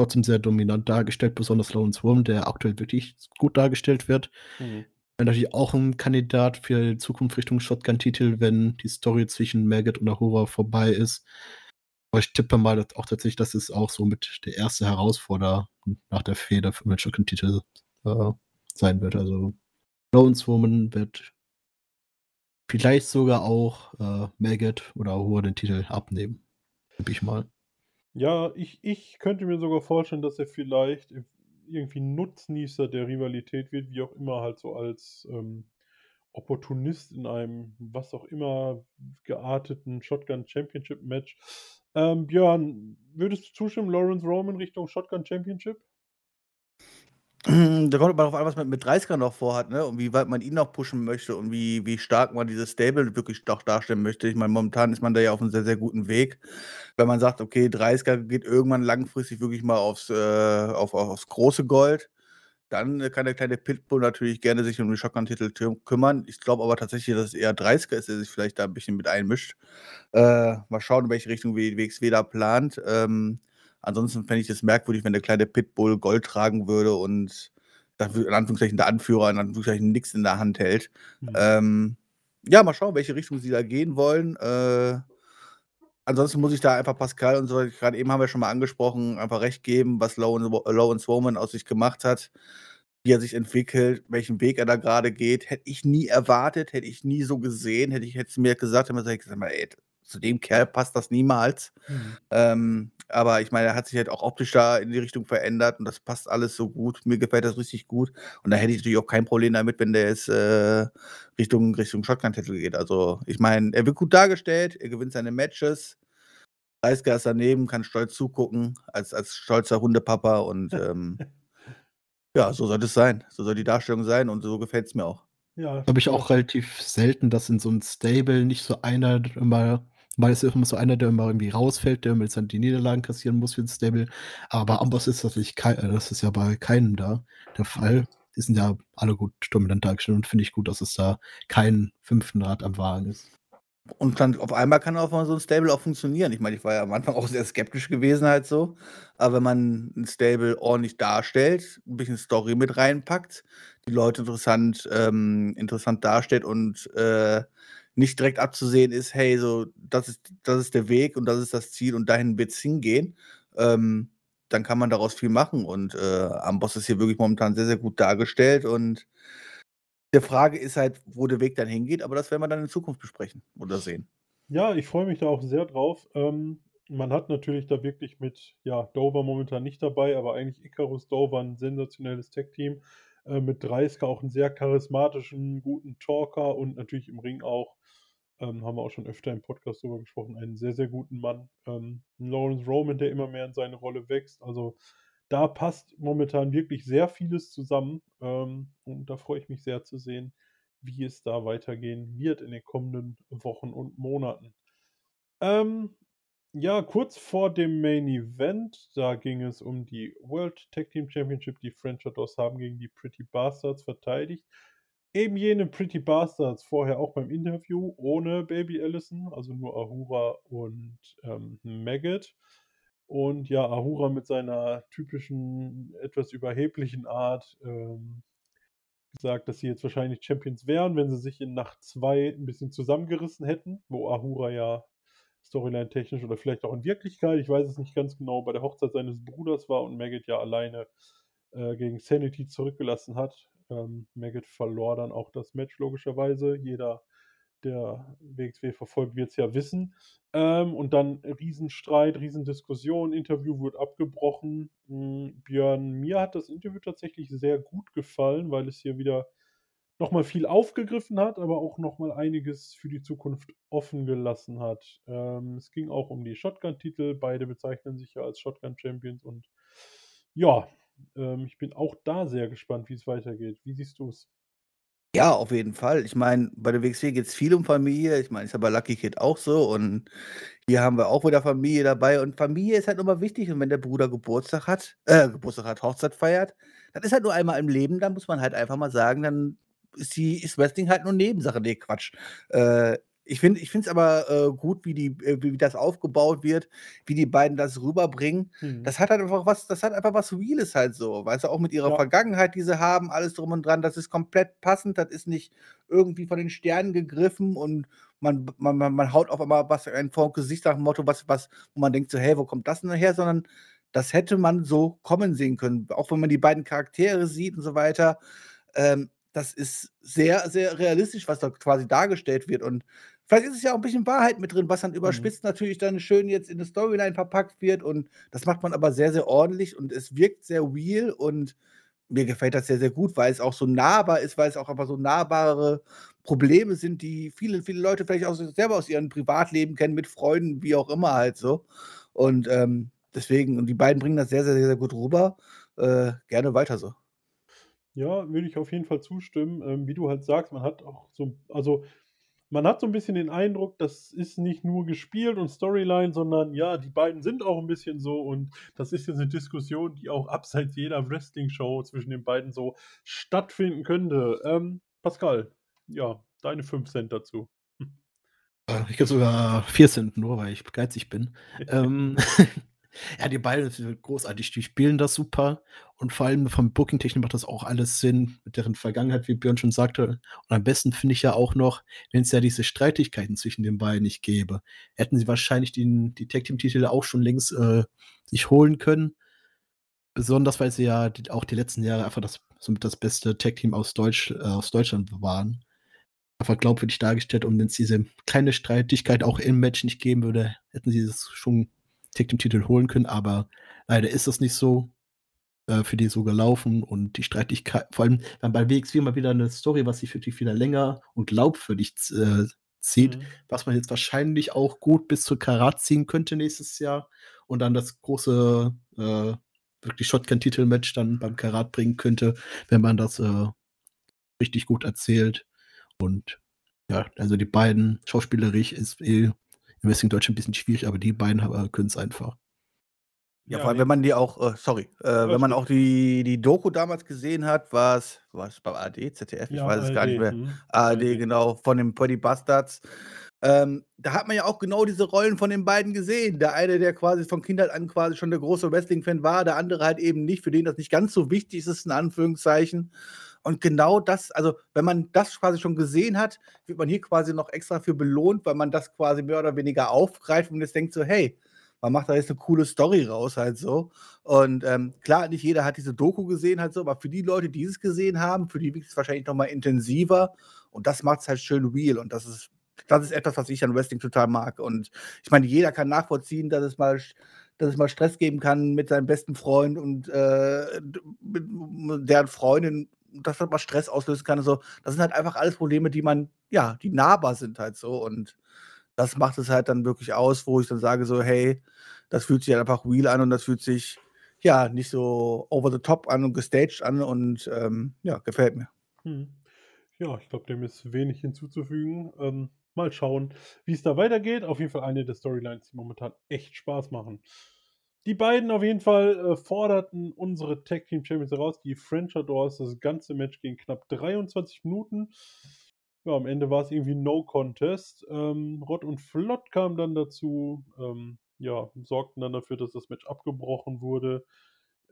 trotzdem sehr dominant dargestellt, besonders Lawrence Wurm, der aktuell wirklich gut dargestellt wird. Mhm. Natürlich auch ein Kandidat für Zukunft Richtung Shotgun-Titel, wenn die Story zwischen Maggot und Ahura vorbei ist. Aber ich tippe mal auch tatsächlich, dass es auch so mit der erste Herausforderer nach der Feder für den Shotgun-Titel äh, sein wird. Also Lawrence Woman wird vielleicht sogar auch äh, Maggot oder Ahura den Titel abnehmen. Tippe ich mal. Ja, ich, ich könnte mir sogar vorstellen, dass er vielleicht irgendwie Nutznießer der Rivalität wird, wie auch immer, halt so als ähm, Opportunist in einem, was auch immer, gearteten Shotgun Championship Match. Ähm, Björn, würdest du zustimmen, Lawrence Roman Richtung Shotgun Championship? Da kommt aber darauf an, was man mit 30 noch vorhat, ne? Und wie weit man ihn noch pushen möchte und wie, wie stark man dieses Stable wirklich doch darstellen möchte. Ich meine, momentan ist man da ja auf einem sehr, sehr guten Weg. Wenn man sagt, okay, 30er geht irgendwann langfristig wirklich mal aufs, äh, auf, aufs große Gold, dann kann der kleine Pitbull natürlich gerne sich um den Shotgun-Titel kümmern. Ich glaube aber tatsächlich, dass es eher 30er ist, der sich vielleicht da ein bisschen mit einmischt. Äh, mal schauen, in welche Richtung WXW da plant. Ähm, Ansonsten fände ich es merkwürdig, wenn der kleine Pitbull Gold tragen würde und in Anführungszeichen der Anführer in Anführungszeichen nichts in der Hand hält. Mhm. Ähm, ja, mal schauen, welche Richtung sie da gehen wollen. Äh, ansonsten muss ich da einfach Pascal und so, gerade eben haben wir schon mal angesprochen, einfach recht geben, was Lawrence Woman aus sich gemacht hat, wie er sich entwickelt, welchen Weg er da gerade geht. Hätte ich nie erwartet, hätte ich nie so gesehen, hätte ich jetzt mir gesagt, hätte ich gesagt, ey, zu dem Kerl passt das niemals. Mhm. Ähm, aber ich meine, er hat sich halt auch optisch da in die Richtung verändert und das passt alles so gut. Mir gefällt das richtig gut. Und da hätte ich natürlich auch kein Problem damit, wenn der jetzt äh, Richtung, Richtung Shotgun-Titel geht. Also, ich meine, er wird gut dargestellt, er gewinnt seine Matches. Reisker ist daneben, kann stolz zugucken, als, als stolzer Hundepapa und ähm, ja, so soll es sein. So soll die Darstellung sein und so gefällt es mir auch. Ja. Glaube ich auch relativ selten, dass in so einem Stable nicht so einer immer Mal ist immer so einer, der immer irgendwie rausfällt, der jetzt dann die Niederlagen kassieren muss für den Stable. Aber bei Amboss ist das, nicht äh, das ist ja bei keinem da der Fall. Die sind ja alle gut dominant dargestellt und finde ich gut, dass es da kein fünften Rad am Wagen ist. Und dann auf einmal kann auch mal so ein Stable auch funktionieren. Ich meine, ich war ja am Anfang auch sehr skeptisch gewesen halt so. Aber wenn man ein Stable ordentlich darstellt, ein bisschen Story mit reinpackt, die Leute interessant, ähm, interessant darstellt und äh, nicht direkt abzusehen ist, hey, so, das ist, das ist der Weg und das ist das Ziel und dahin wird es hingehen, ähm, dann kann man daraus viel machen. Und äh, Amboss ist hier wirklich momentan sehr, sehr gut dargestellt. Und der Frage ist halt, wo der Weg dann hingeht, aber das werden wir dann in Zukunft besprechen oder sehen. Ja, ich freue mich da auch sehr drauf. Ähm, man hat natürlich da wirklich mit, ja, Dover momentan nicht dabei, aber eigentlich Icarus Dover ein sensationelles Tech-Team. Äh, mit Dreisker auch einen sehr charismatischen, guten Talker und natürlich im Ring auch ähm, haben wir auch schon öfter im Podcast darüber gesprochen, einen sehr, sehr guten Mann. Ähm, Lawrence Roman, der immer mehr in seine Rolle wächst. Also da passt momentan wirklich sehr vieles zusammen. Ähm, und da freue ich mich sehr zu sehen, wie es da weitergehen wird in den kommenden Wochen und Monaten. Ähm, ja, kurz vor dem Main Event, da ging es um die World Tag Team Championship. Die French Outdoors haben gegen die Pretty Bastards verteidigt eben jene Pretty Bastards vorher auch beim Interview ohne Baby Allison, also nur Ahura und ähm, Maggot. Und ja, Ahura mit seiner typischen, etwas überheblichen Art ähm, gesagt, dass sie jetzt wahrscheinlich Champions wären, wenn sie sich in Nacht 2 ein bisschen zusammengerissen hätten, wo Ahura ja Storyline-technisch oder vielleicht auch in Wirklichkeit, ich weiß es nicht ganz genau, bei der Hochzeit seines Bruders war und Maggot ja alleine äh, gegen Sanity zurückgelassen hat. Ähm, Maggot verlor dann auch das Match, logischerweise. Jeder, der WXW verfolgt, wird es ja wissen. Ähm, und dann Riesenstreit, Riesendiskussion, Interview wird abgebrochen. Mhm, Björn, mir hat das Interview tatsächlich sehr gut gefallen, weil es hier wieder nochmal viel aufgegriffen hat, aber auch nochmal einiges für die Zukunft offen gelassen hat. Ähm, es ging auch um die Shotgun-Titel. Beide bezeichnen sich ja als Shotgun-Champions und ja, ähm, ich bin auch da sehr gespannt, wie es weitergeht. Wie siehst du es? Ja, auf jeden Fall. Ich meine, bei der WXW geht's viel um Familie. Ich meine, ist ja bei Lucky Kid auch so und hier haben wir auch wieder Familie dabei und Familie ist halt immer wichtig und wenn der Bruder Geburtstag hat äh, Geburtstag hat, Hochzeit feiert, das ist halt nur einmal im Leben, da muss man halt einfach mal sagen, dann ist die ist Wrestling halt nur Nebensache. Ne, Quatsch. Äh, ich finde es aber, äh, gut, wie die äh, wie das aufgebaut wird, wie die beiden das rüberbringen. Mhm. Das hat halt einfach was das hat einfach was Reales halt so, weißt du, auch mit ihrer Ja. Vergangenheit, die sie haben, alles drum und dran, das ist komplett passend, das ist nicht irgendwie von den Sternen gegriffen und man man man man haut auf einmal was ein vors Gesicht nach dem Motto, was was wo man denkt so: „Hey, wo kommt das denn her?“ Sondern das hätte man so kommen sehen können. Auch wenn man die beiden Charaktere sieht und so weiter. Ähm, das ist sehr, sehr realistisch, was da quasi dargestellt wird und vielleicht ist es ja auch 'n bisschen Wahrheit mit drin, was dann Mhm. überspitzt natürlich dann schön jetzt in 'ne Storyline verpackt wird und das macht man aber sehr, sehr ordentlich und es wirkt sehr real und mir gefällt das sehr, sehr gut, weil es auch so nahbar ist, weil es auch einfach so nahbare Probleme sind, die viele, viele Leute vielleicht auch selber aus ihrem Privatleben kennen, mit Freunden, wie auch immer halt so. Und, ähm, deswegen und die beiden bringen das sehr, sehr, sehr gut rüber. Äh, gerne weiter so. Ja, würde ich auf jeden Fall zustimmen. Ähm, wie du halt sagst, man hat auch so also, man hat so 'n bisschen den Eindruck, das ist nicht nur gespielt und Storyline, sondern ja, die beiden sind auch 'n bisschen so und das ist jetzt 'ne Diskussion, die auch abseits jeder Wrestling-Show zwischen den beiden so stattfinden könnte. Ähm, Pascal, ja, deine 5 Cent dazu. Äh, ich gebe sogar 4 Cent nur, weil ich geizig bin. Ähm, ja, die beiden sind großartig, die spielen das super und vor allem vom Booking-technisch macht das auch alles Sinn mit deren Vergangenheit, wie Björn schon sagte. Und am besten finde ich ja auch noch, wenn's ja diese Streitigkeiten zwischen den beiden nicht gäbe, hätten sie wahrscheinlich den die Tag-Team-Titel auch schon längst, äh, sich holen können. Besonders, weil sie ja d auch die letzten Jahre einfach das somit das beste Tag-Team aus Deutsch äh, aus Deutschland waren. Einfach glaubwürdig dargestellt und wenn's diese kleine Streitigkeit auch im Match nicht geben würde, hätten sie das schon Tag-Team-Titel holen können, aber leider ist das nicht so, äh, für die so gelaufen und die Streitigkei vor allem dann bei WXW mal wieder 'ne Story, was sich wirklich wieder länger und glaubwürdig äh, zieht, Mhm. was man jetzt wahrscheinlich auch gut bis zur Karat ziehen könnte nächstes Jahr und dann das große, äh, wirklich Shotgun-Titel-Match dann beim Karat bringen könnte, wenn man das, äh, richtig gut erzählt. Und ja, also die beiden schauspielerisch ist eh im Wrestling Deutschland 'n bisschen schwierig, aber die beiden äh, können's einfach. Ja, Ja, vor allem, ne wenn man die auch äh, sorry, äh, wenn man auch die die Doku damals gesehen hat, war's war's beim ARD, ZDF? Ich Ja, weiß es gar nicht mehr. ARD, ARD. genau, von den Pretty Bastards. Ähm, da hat man ja auch genau diese Rollen von den beiden gesehen. Der eine, der quasi von Kindheit an quasi schon der große Wrestling-Fan war, der andere halt eben nicht, für den das nicht ganz so wichtig ist, in Anführungszeichen. Und genau das also, wenn man das quasi schon gesehen hat, wird man hier quasi noch extra für belohnt, weil man das quasi mehr oder weniger aufgreift und jetzt denkt so: „Hey, man macht da jetzt 'ne coole Story raus“, halt so. Und, ähm, klar, nicht jeder hat diese Doku gesehen halt so, aber für die Leute, die es gesehen haben, für die wirkt's wahrscheinlich noch mal intensiver und das macht's halt schön real und das ist das ist etwas, was ich an Wrestling total mag. Und ich meine, jeder kann nachvollziehen, dass es mal dass es mal Stress geben kann mit seinem besten Freund und, äh, deren Freundin, dass das mal Stress auslösen kann so. Das sind halt einfach alles Probleme, die man ja, die nahbar sind halt so und das macht es halt dann wirklich aus, wo ich dann sage so: „Hey, das fühlt sich halt einfach real an und das fühlt sich, ja, nicht so over the top an und gestaged an und, ähm, ja, gefällt mir.“ Mhm. Ja, ich glaube, dem ist wenig hinzuzufügen. Ähm, mal schauen, wie's da weitergeht. Auf jeden Fall eine der Storylines, die momentan echt Spaß machen. Die beiden auf jeden Fall, äh, forderten unsere Tag-Team-Champions heraus, die French Adors. Das ganze Match ging knapp 23 Minuten. Ja, am Ende war's irgendwie No Contest. Ähm, Rott und Flott kamen dann dazu, ähm, ja, sorgten dann dafür, dass das Match abgebrochen wurde.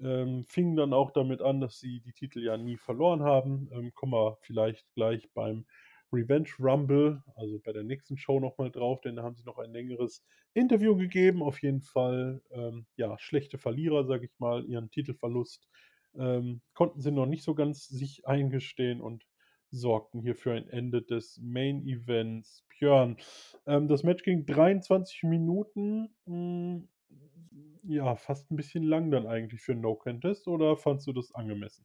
Ähm, fingen dann auch damit an, dass sie die Titel ja nie verloren haben. Ähm, kommen wir vielleicht gleich beim Revenge Rumble, also bei der nächsten Show noch mal drauf, denn da haben sie noch ein längeres Interview gegeben. Auf jeden Fall, ähm, ja, schlechte Verlierer, sage ich mal, ihren Titelverlust, ähm, konnten sie noch nicht so ganz sich eingestehen und sorgten hier für ein Ende des Main Events. Björn, ähm, das Match ging 23 Minuten. Hm, ja, fast 'n bisschen lang dann eigentlich für No Contest oder fandst du das angemessen?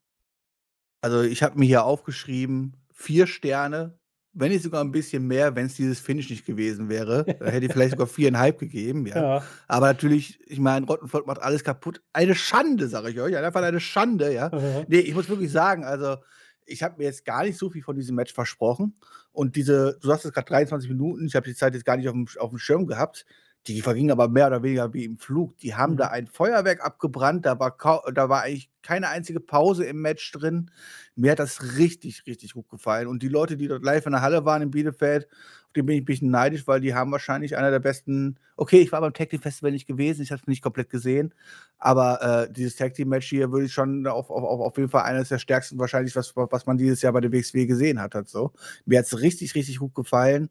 Also, ich habe mir hier aufgeschrieben, 4 Sterne, wenn nicht sogar 'n bisschen mehr, wenn's dieses Finish nicht gewesen wäre. Da hätte ich vielleicht sogar 4,5 gegeben, ja. Ja. Aber natürlich, ich meine, Rott und Flott macht alles kaputt. Eine Schande, sage ich euch, einfach eine Schande, ja. Mhm. Ne, ich muss wirklich sagen, also, ich habe mir jetzt gar nicht so viel von diesem Match versprochen. Und diese, du sagst es gerade 23 Minuten, ich habe die Zeit jetzt gar nicht auf dem, auf dem Schirm gehabt. Die vergingen aber mehr oder weniger wie im Flug. Die haben Mhm. da ein Feuerwerk abgebrannt, da war, da war eigentlich keine einzige Pause im Match drin. Mir hat das richtig, richtig gut gefallen. Und die Leute, die dort live in der Halle waren in Bielefeld, auf die bin ich ein bisschen neidisch, weil die haben wahrscheinlich einer der besten. Okay, ich war beim Tag Team Festival nicht gewesen, ich habe es nicht komplett gesehen. Aber äh, dieses Tag Team Match hier würde ich schon auf, auf, auf jeden Fall eines der stärksten wahrscheinlich, was, was man dieses Jahr bei der WXW gesehen hat. Halt so. Mir hat es richtig, richtig gut gefallen.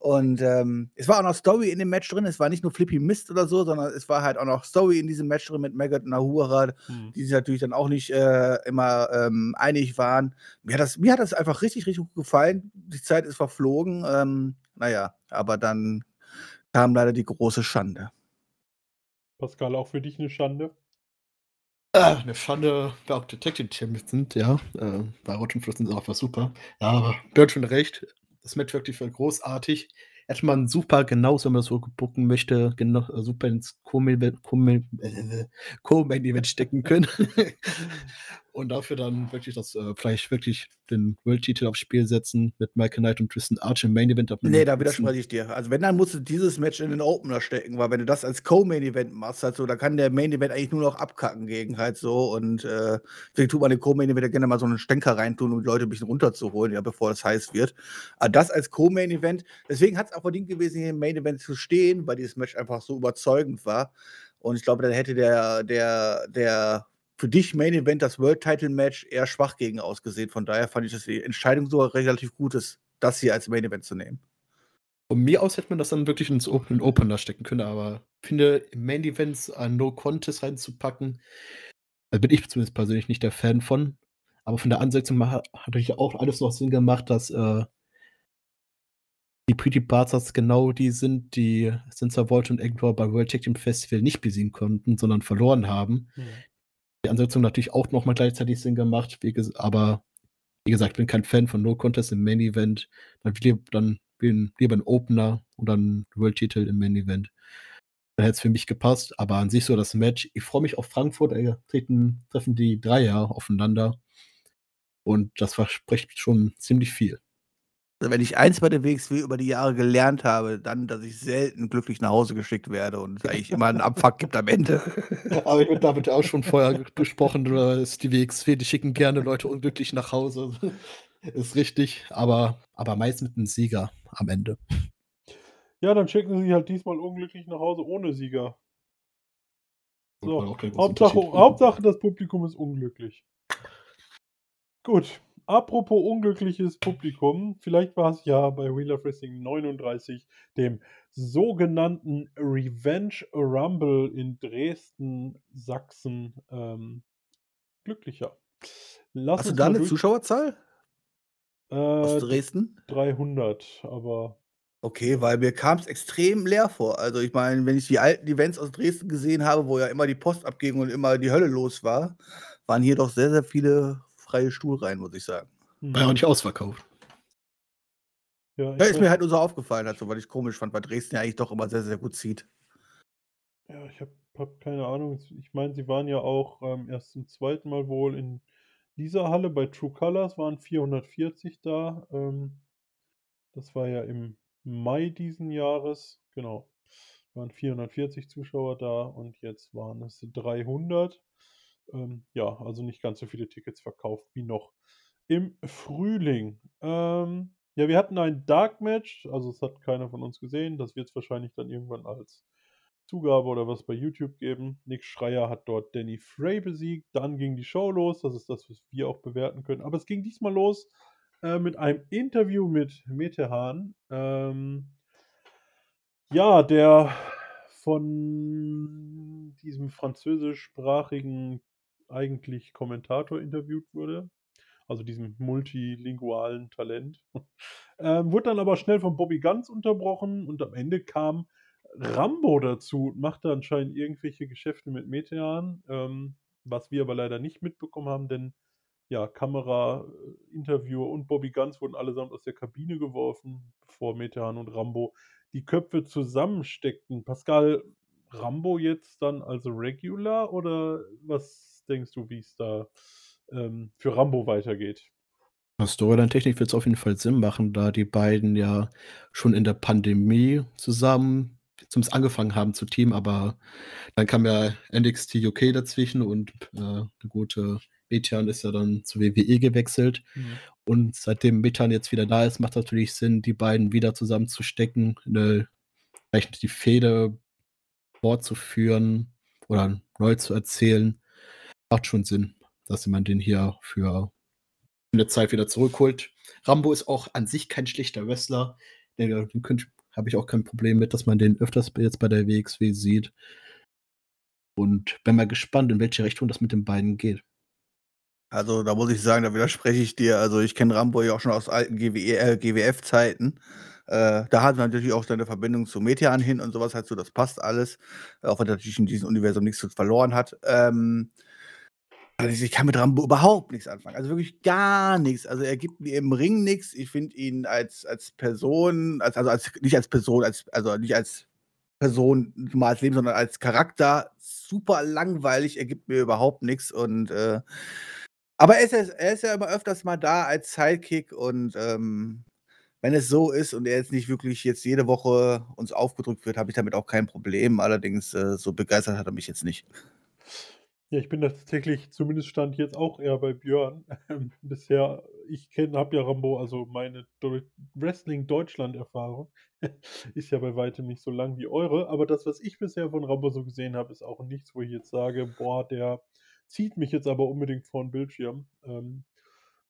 Und ähm, es war auch noch Story in dem Match drin. Es war nicht nur Flippy Mist oder so, sondern es war halt auch noch Story in diesem Match drin mit Maggot und Ahura, Hm. die sich natürlich dann auch nicht äh, immer ähm, einig waren. Mir hat, das, mir hat das einfach richtig, richtig gut gefallen. Die Zeit ist verflogen. Ähm, naja, aber dann kam leider die große Schande. Pascal, auch für dich eine Schande? Ah, eine Schande, wer auch Detective Champions sind, ja. Äh, bei Rotten Fluss sind sie auch was super. Ja, aber Bird schon recht. Das Match wirklich war großartig. Hätte man super, genauso, wenn man das so bucken möchte, genau, äh, super ins Co-Main Co-Main- äh, stecken können. Und dafür dann wirklich das, äh, vielleicht wirklich den World-Titel aufs Spiel setzen mit Michael Knight und Tristan Archer im Main Event. Nee, da widerspreche ich dir. Also wenn, dann musst du dieses Match in den Opener stecken, weil wenn du das als Co-Main-Event machst, halt so, da kann der Main-Event eigentlich nur noch abkacken gegen halt so und äh, deswegen tut man den Co-Main-Event gerne mal so einen Stänker reintun, um die Leute ein bisschen runterzuholen, ja, bevor es heiß wird. Aber das als Co-Main-Event, deswegen hat es auch verdient gewesen, hier im Main-Event zu stehen, weil dieses Match einfach so überzeugend war und ich glaube, dann hätte der, der, der für dich Main Event das World Title Match eher schwach gegen ausgesehen. Von daher fand ich das die Entscheidung so relativ gut ist, das hier als Main Event zu nehmen. Von mir aus hätte man das dann wirklich ins Open Opener stecken können, aber ich finde, im Main Events ein No Contest reinzupacken, da bin ich zumindest persönlich nicht der Fan von. Aber von der Ansetzung hat natürlich auch alles noch Sinn gemacht, dass äh, die Pretty Bastards genau die sind, die Sensor Volt und Egor bei World Tag Team Festival nicht besiegen konnten, sondern verloren haben. Hm. Die Ansetzung natürlich auch nochmal gleichzeitig Sinn gemacht, wie aber wie gesagt, ich bin kein Fan von No Contest im Main Event. Dann, dann bin lieber ein Opener und dann World-Titel im Main Event. Dann hätte es für mich gepasst, aber an sich so das Match. Ich freue mich auf Frankfurt, da treten, treffen die Dreier aufeinander. Und das verspricht schon ziemlich viel. Wenn ich eins bei der WXW über die Jahre gelernt habe, dann, dass ich selten glücklich nach Hause geschickt werde und es eigentlich immer einen Abfuck gibt am Ende. Aber ich habe damit auch schon vorher gesprochen, oder ist die WXW, die schicken gerne Leute unglücklich nach Hause. Ist richtig, aber, aber meist mit einem Sieger am Ende. Ja, dann schicken sie halt diesmal unglücklich nach Hause ohne Sieger. So, Hauptsache. Hauptsache, das Publikum ist unglücklich. Gut, apropos unglückliches Publikum, vielleicht war es ja bei Wheel of Wrestling 39, dem sogenannten Revenge Rumble in Dresden, Sachsen, ähm, glücklicher. Lass Hast du da eine durch- Zuschauerzahl aus Äh, Dresden? 300, aber Okay, weil mir kam es extrem leer vor. Also ich meine, wenn ich die alten Events aus Dresden gesehen habe, wo ja immer die Post abging und immer die Hölle los war, waren hier doch sehr, sehr viele freie Stuhlreihen, muss ich sagen. hm, War ja auch nicht ausverkauft. ja, ich Ja, ist mir halt nur so aufgefallen, also, weil ich komisch fand, weil Dresden ja eigentlich doch immer sehr, sehr gut zieht. Ja, ich habe hab keine Ahnung. Ich meine, sie waren ja auch ähm, erst zum zweiten Mal wohl in dieser Halle. Bei True Colors waren 440 da. Ähm, das war ja im Mai diesen Jahres. Genau. Waren 440 Zuschauer da und jetzt waren es 300. Ähm, ja, also nicht ganz so viele Tickets verkauft wie noch im Frühling. Ähm, ja, wir hatten ein Dark Match, also es hat keiner von uns gesehen. Das wird es wahrscheinlich dann irgendwann als Zugabe oder was bei YouTube geben. Nick Schreier hat dort Danny Frey besiegt. Dann ging die Show los. Das ist das, was wir auch bewerten können. Aber es ging diesmal los äh, mit einem Interview mit Metehan. Ähm, ja, der von diesem französischsprachigen eigentlich Kommentator interviewt wurde. Also diesem multilingualen Talent. Ähm, wurde dann aber schnell von Bobby Ganz unterbrochen und am Ende kam Rambo dazu und machte anscheinend irgendwelche Geschäfte mit Metean, ähm, was wir aber leider nicht mitbekommen haben, denn ja, Kamera, äh, Interviewer und Bobby Ganz wurden allesamt aus der Kabine geworfen, bevor Metean und Rambo die Köpfe zusammensteckten. Pascal, Rambo jetzt dann also Regular oder was denkst du, wie es da ähm, für Rambo weitergeht? Storyline-technisch wird es auf jeden Fall Sinn machen, da die beiden ja schon in der Pandemie zusammen zumindest angefangen haben zu teamen, aber dann kam ja NXT UK dazwischen und äh, der gute Metan ist ja dann zu WWE gewechselt. Mhm. Und seitdem Metan jetzt wieder da ist, macht es natürlich Sinn, die beiden wieder zusammenzustecken, eine, vielleicht die Fehde fortzuführen oder neu zu erzählen. Macht schon Sinn, dass man den hier für eine Zeit wieder zurückholt. Rambo ist auch an sich kein schlechter Wrestler. Den, den habe ich auch kein Problem mit, dass man den öfters jetzt bei der WXW sieht. Und bin mal gespannt, in welche Richtung das mit den beiden geht. Also da muss ich sagen, da widerspreche ich dir. Also ich kenne Rambo ja auch schon aus alten GW, äh, GWF-Zeiten. Äh, da hat man natürlich auch seine Verbindung zu Metean hin und sowas halt so, das passt alles. Auch wenn er natürlich in diesem Universum nichts verloren hat. Ähm, also ich kann mit Rambo überhaupt nichts anfangen. Also wirklich gar nichts. Also er gibt mir im Ring nichts. Ich finde ihn als, als Person, als, also als, nicht als Person, als, also nicht als Person mal als Leben, sondern als Charakter super langweilig. Er gibt mir überhaupt nichts. Und äh, aber er ist, ja, er ist ja immer öfters mal da als Sidekick und ähm, wenn es so ist und er jetzt nicht wirklich jetzt jede Woche uns aufgedrückt wird, habe ich damit auch kein Problem. Allerdings äh, so begeistert hat er mich jetzt nicht. Ja, ich bin tatsächlich, zumindest stand jetzt auch eher bei Björn. Ähm, bisher, ich kenne, habe ja Rambo, also meine Deu Wrestling-Deutschland-Erfahrung ist ja bei weitem nicht so lang wie eure. Aber das, was ich bisher von Rambo so gesehen habe, ist auch nichts, wo ich jetzt sage, boah, der zieht mich jetzt aber unbedingt vor den Bildschirm. Ähm,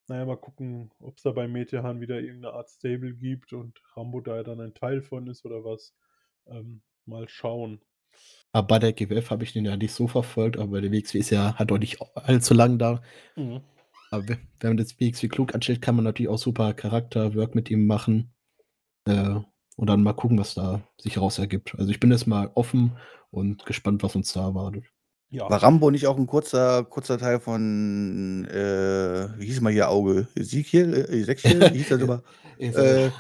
naja, mal gucken, ob es da bei Metehan wieder irgendeine Art Stable gibt und Rambo da dann ein Teil von ist oder was. Ähm, mal schauen. Aber bei der GWF habe ich den ja nicht so verfolgt, aber der WXW ist ja hat auch nicht allzu lang da. Mhm. Aber wenn man das WXW klug anstellt, kann man natürlich auch super Charakterwork mit ihm machen. Äh, und dann mal gucken, was da sich raus ergibt. Also ich bin jetzt mal offen und gespannt, was uns da erwartet. Ja. War Rambo nicht auch ein kurzer, kurzer Teil von, äh, wie hieß mal hier Auge? Ezekiel? Äh, Ezekiel? Wie hieß das immer? äh,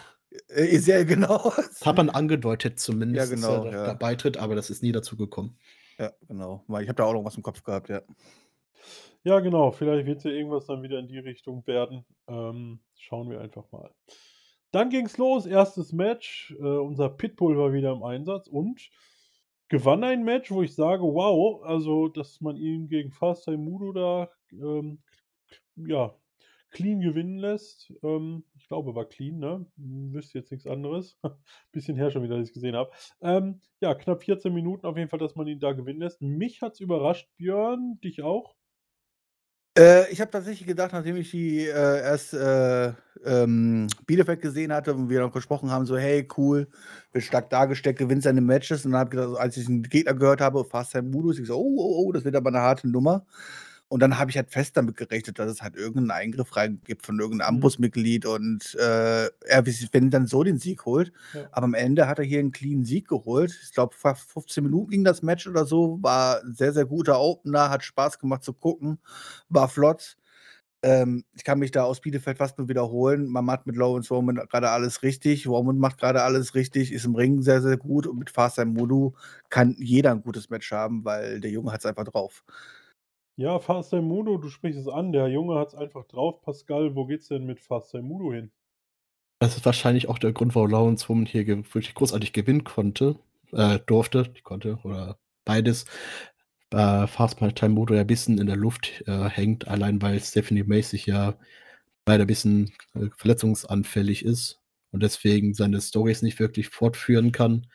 äh, sehr genau. Das hat man angedeutet zumindest, ja, genau, dass er ja. dabei tritt, aber das ist nie dazu gekommen. Ja, genau. Ich habe da auch noch was im Kopf gehabt, ja. Ja, genau. Vielleicht wird es ja irgendwas dann wieder in die Richtung werden. Ähm, schauen wir einfach mal. Dann ging es los, erstes Match. Äh, unser Pitbull war wieder im Einsatz und gewann ein Match, wo ich sage, wow, also dass man ihn gegen Fast Mudo da ähm, ja, clean gewinnen lässt. Ähm, ich glaube, war clean, ne? Wüsste jetzt nichts anderes. Bisschen her schon wieder, dass ich es gesehen habe. Ähm, ja, knapp 14 Minuten auf jeden Fall, dass man ihn da gewinnen lässt. Mich hat es überrascht, Björn. Dich auch? Äh, ich habe tatsächlich gedacht, nachdem ich die äh, erst äh, ähm, Bielefeld gesehen hatte und wir noch gesprochen haben, so, hey, cool, wird stark dargestellt, gewinnt seine Matches. Und dann habe ich gedacht, als ich den Gegner gehört habe, Fast Time Modus, ich so, oh, oh, oh, das wird aber eine harte Nummer. Und dann habe ich halt fest damit gerechnet, dass es halt irgendeinen Eingriff rein gibt von irgendeinem Mhm. Ambusmitglied und, äh, er wenn dann so den Sieg holt. Ja. Aber am Ende hat er hier einen cleanen Sieg geholt. Ich glaube, fast 15 Minuten ging das Match oder so. War 'n sehr, sehr guter Opener, hat Spaß gemacht zu gucken, war flott. Ähm, ich kann mich da aus Bielefeld fast nur wiederholen. Man macht mit Lawrence Roman gerade alles richtig. Roman macht gerade alles richtig, ist im Ring sehr, sehr gut und mit Fast Modu kann jeder ein gutes Match haben, weil der Junge hat es einfach drauf. Ja, Mudo, du sprichst es an. Der Junge hat es einfach drauf. Pascal, wo geht's denn mit Mudo hin? Das ist wahrscheinlich auch der Grund, warum Lawrence Woman hier wirklich großartig gewinnen konnte, äh, durfte, konnte oder beides. Äh, Mudo ja ein bisschen in der Luft äh, hängt, allein weil Stephanie Mace sich ja leider ein bisschen äh, verletzungsanfällig ist und deswegen seine Stories nicht wirklich fortführen kann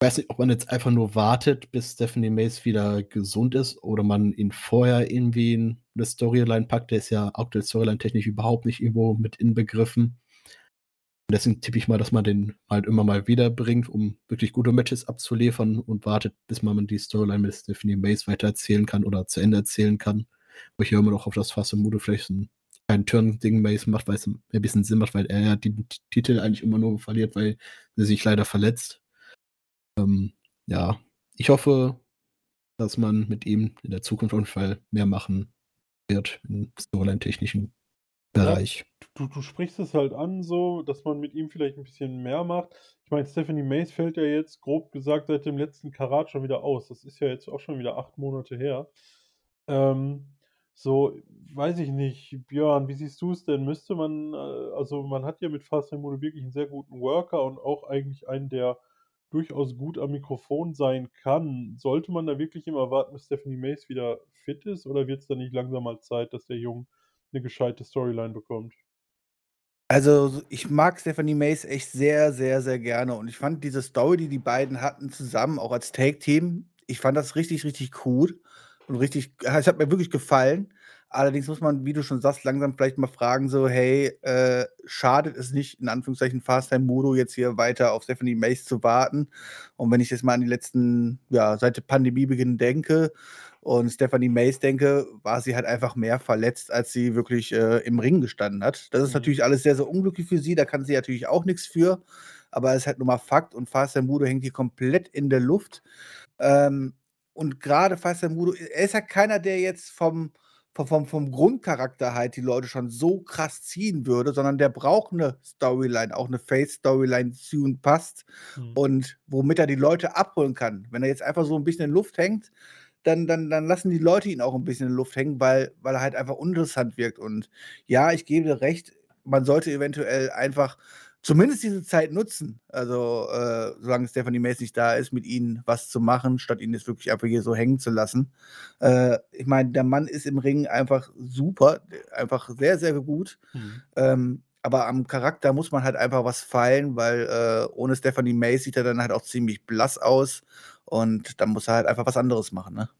weiß nicht, ob man jetzt einfach nur wartet, bis Stephanie Mace wieder gesund ist oder man ihn vorher irgendwie in eine Storyline packt. Der ist ja aktuell Storyline-technisch überhaupt nicht irgendwo mit inbegriffen. Und deswegen tippe ich mal, dass man den halt immer mal wieder bringt, um wirklich gute Matches abzuliefern und wartet, bis man die Storyline mit Stephanie Mace weiter erzählen kann oder zu Ende erzählen kann. Wo ich ja immer noch auf das Fass Mude vielleicht ein kein Turn-Ding Mace macht, weil es ein bisschen Sinn macht, weil er ja die Titel eigentlich immer nur verliert, weil er sich leider verletzt. Ähm, ja, ich hoffe, dass man mit ihm in der Zukunft auf jeden Fall mehr machen wird im Storyline-technischen Bereich. Ja, du, du sprichst es halt an, so, dass man mit ihm vielleicht ein bisschen mehr macht. Ich meine, Stephanie Mace fällt ja jetzt grob gesagt seit dem letzten Karat schon wieder aus. Das ist ja jetzt auch schon wieder acht Monate her. Ähm, So, weiß ich nicht, Björn, wie siehst du es denn? Müsste man, äh, also man hat ja mit Fasemodo wirklich einen sehr guten Worker und auch eigentlich einen, der durchaus gut am Mikrofon sein kann. Sollte man da wirklich immer warten, bis Stephanie Mays wieder fit ist, oder wird es da nicht langsam mal Zeit, dass der Junge eine gescheite Storyline bekommt? Also, ich mag Stephanie Mays echt sehr, sehr, sehr gerne und ich fand diese Story, die die beiden hatten zusammen, auch als Tag-Team ich fand das richtig, richtig cool und richtig es hat mir wirklich gefallen. Allerdings muss man, wie du schon sagst, langsam vielleicht mal fragen so: „Hey, äh, schadet es nicht, in Anführungszeichen, Fast-Time-Mudo jetzt hier weiter auf Stephanie Mays zu warten?“ Und wenn ich jetzt mal an die letzten ja, seit der Pandemiebeginn denke und Stephanie Mays denke, war sie halt einfach mehr verletzt, als sie wirklich, äh, im Ring gestanden hat. Das ist Mhm. natürlich alles sehr, sehr unglücklich für sie, da kann sie natürlich auch nix für, aber es ist halt nun mal Fakt und Fast-Time-Mudo hängt hier komplett in der Luft. Ähm, und grade Fast-Time-Mudo er ist ja keiner, der jetzt vom vom vom Grundcharakter halt die Leute schon so krass ziehen würde, sondern der braucht 'ne Storyline, auch 'ne Face-Storyline, die zu ihm passt Mhm. und womit er die Leute abholen kann. Wenn er jetzt einfach so 'n bisschen in Luft hängt, dann dann dann lassen die Leute ihn auch 'n bisschen in Luft hängen, weil weil er halt einfach uninteressant wirkt. Und ja, ich gebe dir recht, man sollte eventuell einfach zumindest diese Zeit nutzen, also, äh, solange Stephanie Mays nicht da ist, mit ihnen was zu machen, statt ihn jetzt wirklich einfach hier so hängen zu lassen. Äh, ich meine, der Mann ist im Ring einfach super, einfach sehr, sehr gut. Mhm. Ähm, aber am Charakter muss man halt einfach was feilen, weil, äh, ohne Stephanie Mays sieht er dann halt auch ziemlich blass aus und dann muss er halt einfach was anderes machen, ne?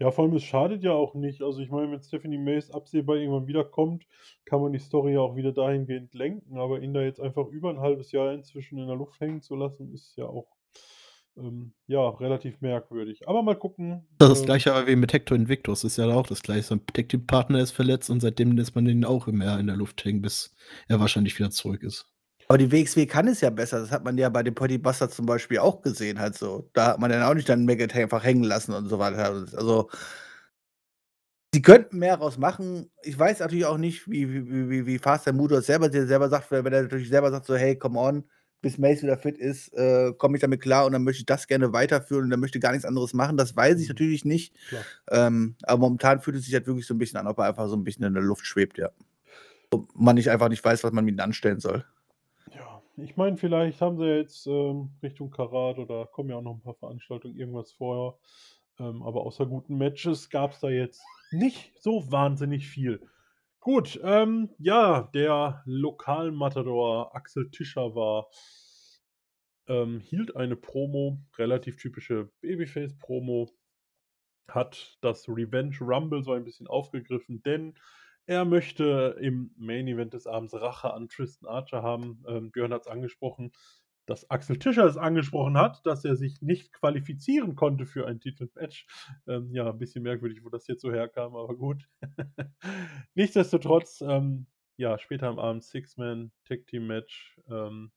Ja, vor allem, es schadet ja auch nicht. Also, ich meine, wenn Stephanie Mays absehbar irgendwann wiederkommt, kann man die Story ja auch wieder dahingehend lenken, aber ihn da jetzt einfach über 'n halbes Jahr inzwischen in der Luft hängen zu lassen, ist ja auch, ähm, ja, relativ merkwürdig. Aber mal gucken, Das ist das ähm Gleiche aber wie mit Hector Invictus, ist ja auch das Gleiche. Sein Tag-Team-Partner ist verletzt und seitdem lässt man den auch immer in der Luft hängen, bis er wahrscheinlich wieder zurück ist. Aber die WXW kann es ja besser. Das hat man ja bei den Pretty Bastards zum Beispiel auch gesehen halt so. Da hat man dann auch nicht dann Maggot einfach hängen lassen und so weiter. Also die könnten mehr raus machen. Ich weiß natürlich auch nicht, wie wie wie wie Fast-Time-Mudo das selber dir selber sagt, wenn er natürlich selber sagt so: „Hey, come on, bis Mace wieder fit ist, äh, komme ich damit klar und dann möchte ich das gerne weiterführen und er möchte gar nichts anderes machen.“ Das weiß ich Mhm. natürlich nicht. Ähm, aber momentan fühlt es sich halt wirklich so 'n bisschen an, ob er einfach so 'n bisschen in der Luft schwebt, ja. Und man nicht einfach nicht weiß, was man mit ihm anstellen soll. Ich meine, vielleicht haben sie jetzt, ähm, Richtung Karat oder kommen ja auch noch 'n paar Veranstaltungen, irgendwas vor. Ähm, aber außer guten Matches gab's da jetzt nicht so wahnsinnig viel. Gut, ähm, ja, der Lokal-Matador Axel Tischer war ähm, hielt eine Promo, relativ typische Babyface-Promo, hat das Revenge Rumble so ein bisschen aufgegriffen, denn er möchte im Main Event des Abends Rache an Tristan Archer haben. Ähm, Björn hat's angesprochen, dass Axel Tischer es angesprochen hat, dass er sich nicht qualifizieren konnte für ein Titelmatch. Ähm, ja, 'n bisschen merkwürdig, wo das jetzt so herkam, aber gut. Nichtsdestotrotz, ähm, ja, später am Abend Six-Man-Tag-Team-Match, ähm,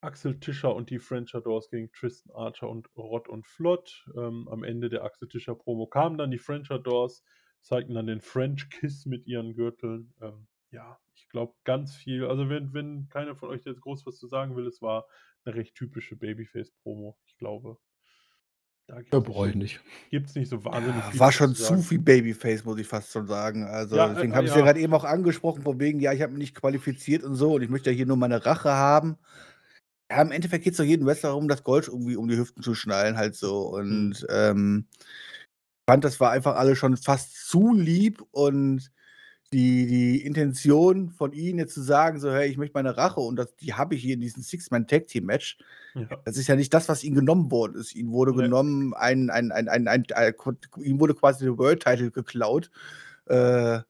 Axel Tischer und die Frenchadors gegen Tristan Archer und Rott und Flott. Ähm, am Ende der Axel Tischer-Promo kamen dann die Frenchadors, zeigten dann den French Kiss mit ihren Gürteln. Ähm, ja, ich glaube, ganz viel also, wenn wenn keiner von euch jetzt groß was zu sagen will, es war 'ne recht typische Babyface-Promo. Ich glaube da gibt's nicht brauche ich nicht. gibt's nicht so wahnsinnig Ja, viel war schon zu sagen. viel Babyface, muss ich fast schon sagen. Also, Ja, deswegen äh, habe ich's ja ja. grad eben auch angesprochen von wegen: „Ja, ich habe mich nicht qualifiziert und so und ich möchte ja hier nur meine Rache haben.“ Ja, im Endeffekt geht's doch jedem Wrestler darum, das Gold irgendwie um die Hüften zu schnallen halt so Mhm. und, ähm, fand, das war einfach alles schon fast zu lieb und die die Intention von ihm jetzt zu sagen so: „Hey, ich möchte meine Rache und das die habe ich hier in diesem Six-Man-Tag-Team-Match.“ Ja. Das ist ja nicht das, was ihm genommen worden ist. Ihm wurde Ne. genommen ein ein ein ein ein ein ihm wurde quasi der World Title geklaut, äh,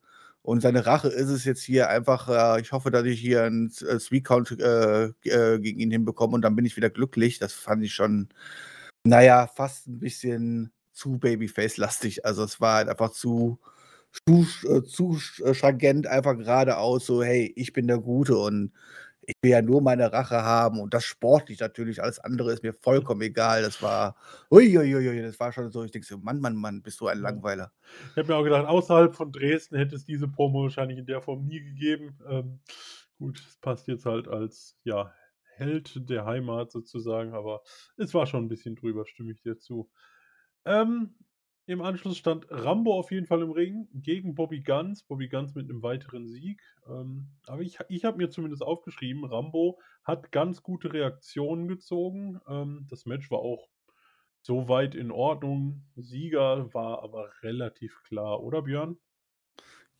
und seine Rache ist es jetzt hier einfach, äh: „Ich hoffe, dass ich hier 'n, äh, Three-Count, äh, äh, gegen ihn hinbekomme und dann bin ich wieder glücklich.“ Das fand ich schon, na ja, fast 'n bisschen zu Babyface-lastig. Also, es war halt einfach zu zu äh, zu äh, stringent einfach geradeaus so: „Hey, ich bin der Gute und ich will ja nur meine Rache haben und das sportlich natürlich, alles andere ist mir vollkommen egal.“ Das war ui ui ui ui, das war schon so ich denke so: „Mann, Mann, Mann, bist du ein. Langweiler.“ Ich habe mir auch gedacht, außerhalb von Dresden hätte es diese Promo wahrscheinlich in der Form nie gegeben. Ähm, gut, es passt jetzt halt als, ja, Held der Heimat sozusagen, aber es war schon 'n bisschen drüber, stimme ich dir zu. Ähm Im Anschluss stand Rambo auf jeden Fall im Ring gegen Bobby Guns. Bobby Guns mit einem weiteren Sieg. Ähm, aber ich, ich habe mir zumindest aufgeschrieben, Rambo hat ganz gute Reaktionen gezogen. Ähm, das Match war auch soweit in Ordnung. Sieger war aber relativ klar, oder Björn?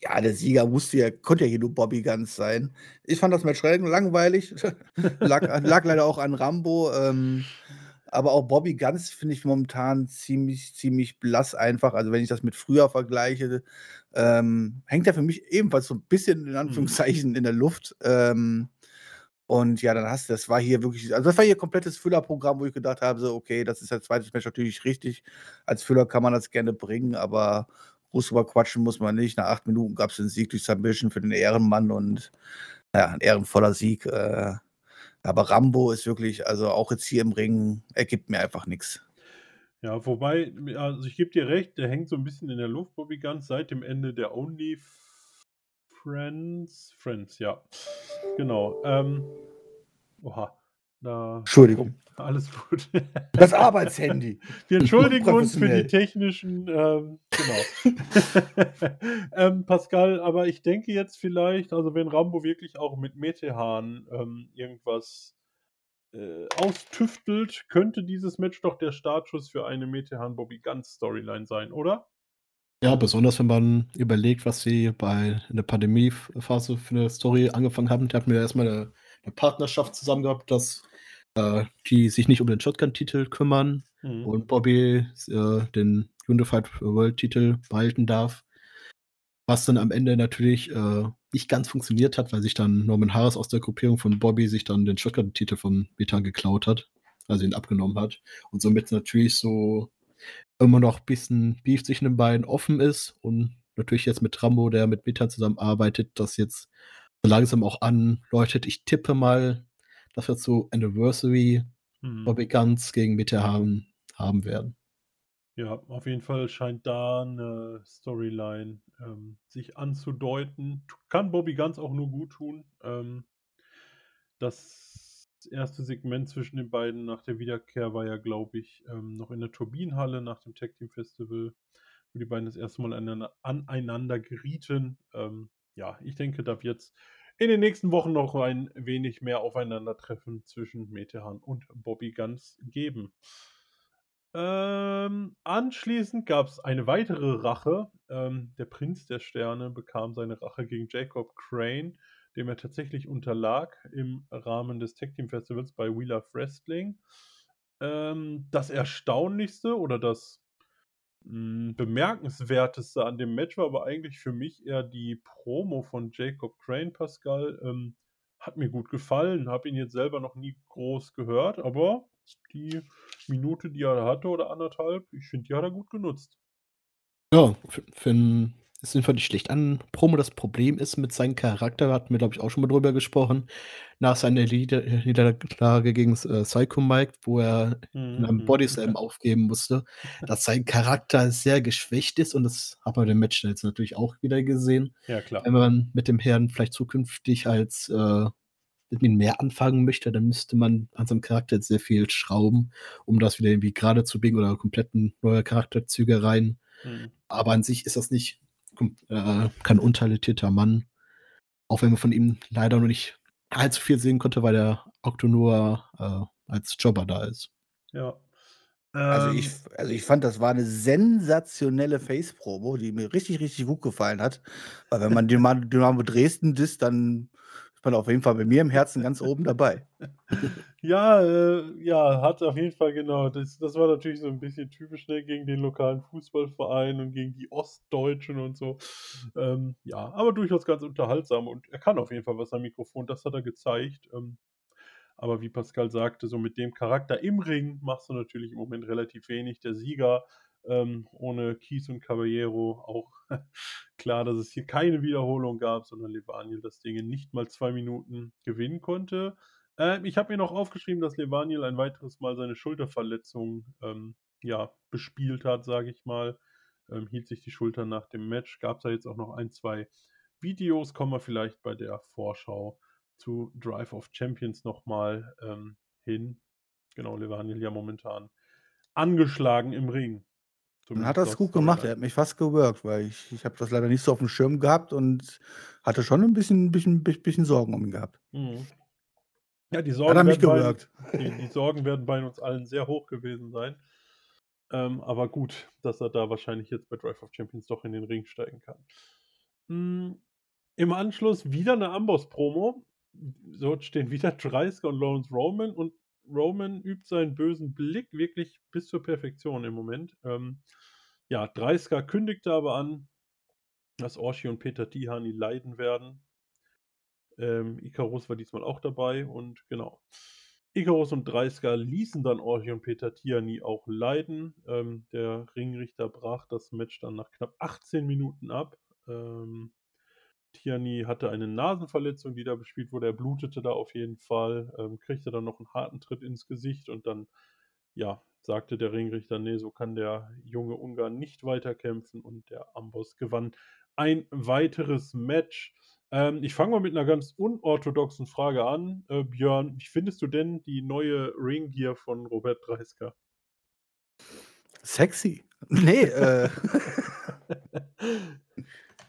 Ja, der Sieger musste ja, konnte ja hier nur Bobby Guns sein. Ich fand das Match langweilig. lag, lag leider auch an Rambo. Ähm, aber auch Bobby Guns finde ich momentan ziemlich, ziemlich blass einfach. Also wenn ich das mit früher vergleiche, ähm, hängt er für mich ebenfalls so ein bisschen in mhm. Anführungszeichen in der Luft. Ähm, und ja, dann hast du, das war hier wirklich, also das war hier komplettes Füllerprogramm, wo ich gedacht habe, so, okay, das ist das zweite Match natürlich richtig. Als Füller kann man das gerne bringen, aber groß drüber quatschen muss man nicht. Nach acht Minuten gab es den Sieg durch Submission für den Ehrenmann und ja, ein ehrenvoller Sieg. Äh, aber Rambo ist wirklich, also auch jetzt hier im Ring, ergibt mir einfach nichts. Ja, wobei, also ich gebe dir recht, der hängt so ein bisschen in der Luft, Bobby Guns, seit dem Ende der Only Friends. Friends, ja. Genau. Ähm, oha. Da, Entschuldigung. Alles gut. Das Arbeitshandy. Wir entschuldigen uns für die technischen. Ähm, genau. ähm, Pascal, aber ich denke jetzt vielleicht, also wenn Rambo wirklich auch mit Metehan ähm, irgendwas äh, austüftelt, könnte dieses Match doch der Startschuss für eine Metehan Bobby Guns Storyline sein, oder? Ja, besonders wenn man überlegt, was sie bei in der Pandemiephase für eine Story angefangen haben. Die hatten wir erstmal eine, eine Partnerschaft zusammen gehabt, dass äh, die sich nicht um den Shotgun-Titel kümmern mhm. und Bobby äh, den Unified World-Titel behalten darf. Was dann am Ende natürlich äh, nicht ganz funktioniert hat, weil sich dann Norman Harris aus der Gruppierung von Bobby sich dann den Shotgun-Titel von Metan geklaut hat, also ihn abgenommen hat. Und somit natürlich so immer noch ein bisschen Beef zwischen den beiden offen ist und natürlich jetzt mit Rambo, der mit Metan zusammenarbeitet, das jetzt langsam auch anläutet. Ich tippe mal, dass wir zu Anniversary mhm. Bobby Guns gegen Mitte haben, haben werden. Ja, auf jeden Fall scheint da eine Storyline ähm, sich anzudeuten. Kann Bobby Guns auch nur gut tun. Ähm, das erste Segment zwischen den beiden nach der Wiederkehr war ja, glaube ich, ähm, noch in der Turbinenhalle nach dem Tag Team Festival, wo die beiden das erste Mal aneinander, aneinander gerieten. Ähm, ja, ich denke, da wird es in den nächsten Wochen noch ein wenig mehr Aufeinandertreffen zwischen Metehan und Bobby Guns geben. Ähm, anschließend gab es eine weitere Rache. Ähm, der Prinz der Sterne bekam seine Rache gegen Jacob Crane, dem er tatsächlich unterlag im Rahmen des Tag Team Festivals bei Wheel of Wrestling. Ähm, das Erstaunlichste oder das bemerkenswerteste an dem Match war aber eigentlich für mich eher die Promo von Jacob Crane, Pascal. Ähm, hat mir gut gefallen, habe ihn jetzt selber noch nie groß gehört, aber die Minute, die er hatte oder anderthalb, ich finde, die hat er gut genutzt. Ja, für, für ist jedenfalls nicht schlecht an. Promo das Problem ist mit seinem Charakter, hatten wir, glaube ich, auch schon mal drüber gesprochen, nach seiner Nieder Niederlage gegen äh, Psycho Mike, wo er in einem mhm. Bodyslam aufgeben musste, dass sein Charakter sehr geschwächt ist und das hat man im Match jetzt natürlich auch wieder gesehen. Ja, klar. Wenn man mit dem Herrn vielleicht zukünftig als äh, mit ihm mehr anfangen möchte, dann müsste man an seinem Charakter jetzt sehr viel schrauben, um das wieder irgendwie gerade zu biegen oder komplett neue Charakterzüge rein. Mhm. Aber an sich ist das nicht äh, kein untalentierter Mann. Auch wenn man von ihm leider noch nicht allzu viel sehen konnte, weil der Octo nur äh, als Jobber da ist. Ja. Also ich, ähm. also ich fand, das war eine sensationelle Face-Promo, die mir richtig, richtig gut gefallen hat. Weil wenn man Dynamo Dresden disst, dann man auf jeden Fall bei mir im Herzen ganz oben dabei. Ja, äh, ja, hat auf jeden Fall genau. Das, das war natürlich so ein bisschen typisch ne, gegen den lokalen Fußballverein und gegen die Ostdeutschen und so. Ähm, ja, aber durchaus ganz unterhaltsam und er kann auf jeden Fall was am Mikrofon, das hat er gezeigt. Ähm, aber wie Pascal sagte, so mit dem Charakter im Ring machst du natürlich im Moment relativ wenig. Der Sieger ähm, ohne Kies und Caballero auch klar, dass es hier keine Wiederholung gab, sondern Levaniel das Ding nicht mal zwei Minuten gewinnen konnte. Ähm, ich habe mir noch aufgeschrieben, dass Levaniel ein weiteres Mal seine Schulterverletzung ähm, ja, bespielt hat, sage ich mal. Ähm, hielt sich die Schulter nach dem Match. Gab es da jetzt auch noch ein, zwei Videos, kommen wir vielleicht bei der Vorschau zu Drive of Champions nochmal ähm, hin. Genau, Levaniel ja momentan angeschlagen im Ring. Dann hat das gut gemacht. Er hat mich fast geworkt, weil ich, ich habe das leider nicht so auf dem Schirm gehabt und hatte schon ein bisschen, bisschen, bisschen Sorgen um ihn gehabt. Mhm. Ja, die Hat Sorgen, er mich werden bei, gewirkt. die, die Sorgen werden bei uns allen sehr hoch gewesen sein. Ähm, aber gut, dass er da wahrscheinlich jetzt bei Drive of Champions doch in den Ring steigen kann. Mm, Im Anschluss wieder eine Amboss-Promo. Dort stehen wieder Dreisker und Lawrence Roman und Roman übt seinen bösen Blick wirklich bis zur Perfektion im Moment. Ähm, ja, Dreisker kündigte aber an, dass Orshi und Peter Tihani leiden werden. Ähm, Icarus war diesmal auch dabei und genau. Icarus und Dreisker ließen dann Orchi und Peter Tiani auch leiden. Ähm, der Ringrichter brach das Match dann nach knapp 18 Minuten ab. Ähm, Tiani hatte eine Nasenverletzung, die da bespielt wurde. Er blutete da auf jeden Fall, ähm, kriegte dann noch einen harten Tritt ins Gesicht und dann, ja, sagte der Ringrichter, nee, so kann der junge Ungarn nicht weiterkämpfen und der Amboss gewann ein weiteres Match. Ähm, ich fange mal mit einer ganz unorthodoxen Frage an. Äh, Björn, wie findest du denn die neue Ringgear von Robert Dreisker? Sexy. Nee, äh,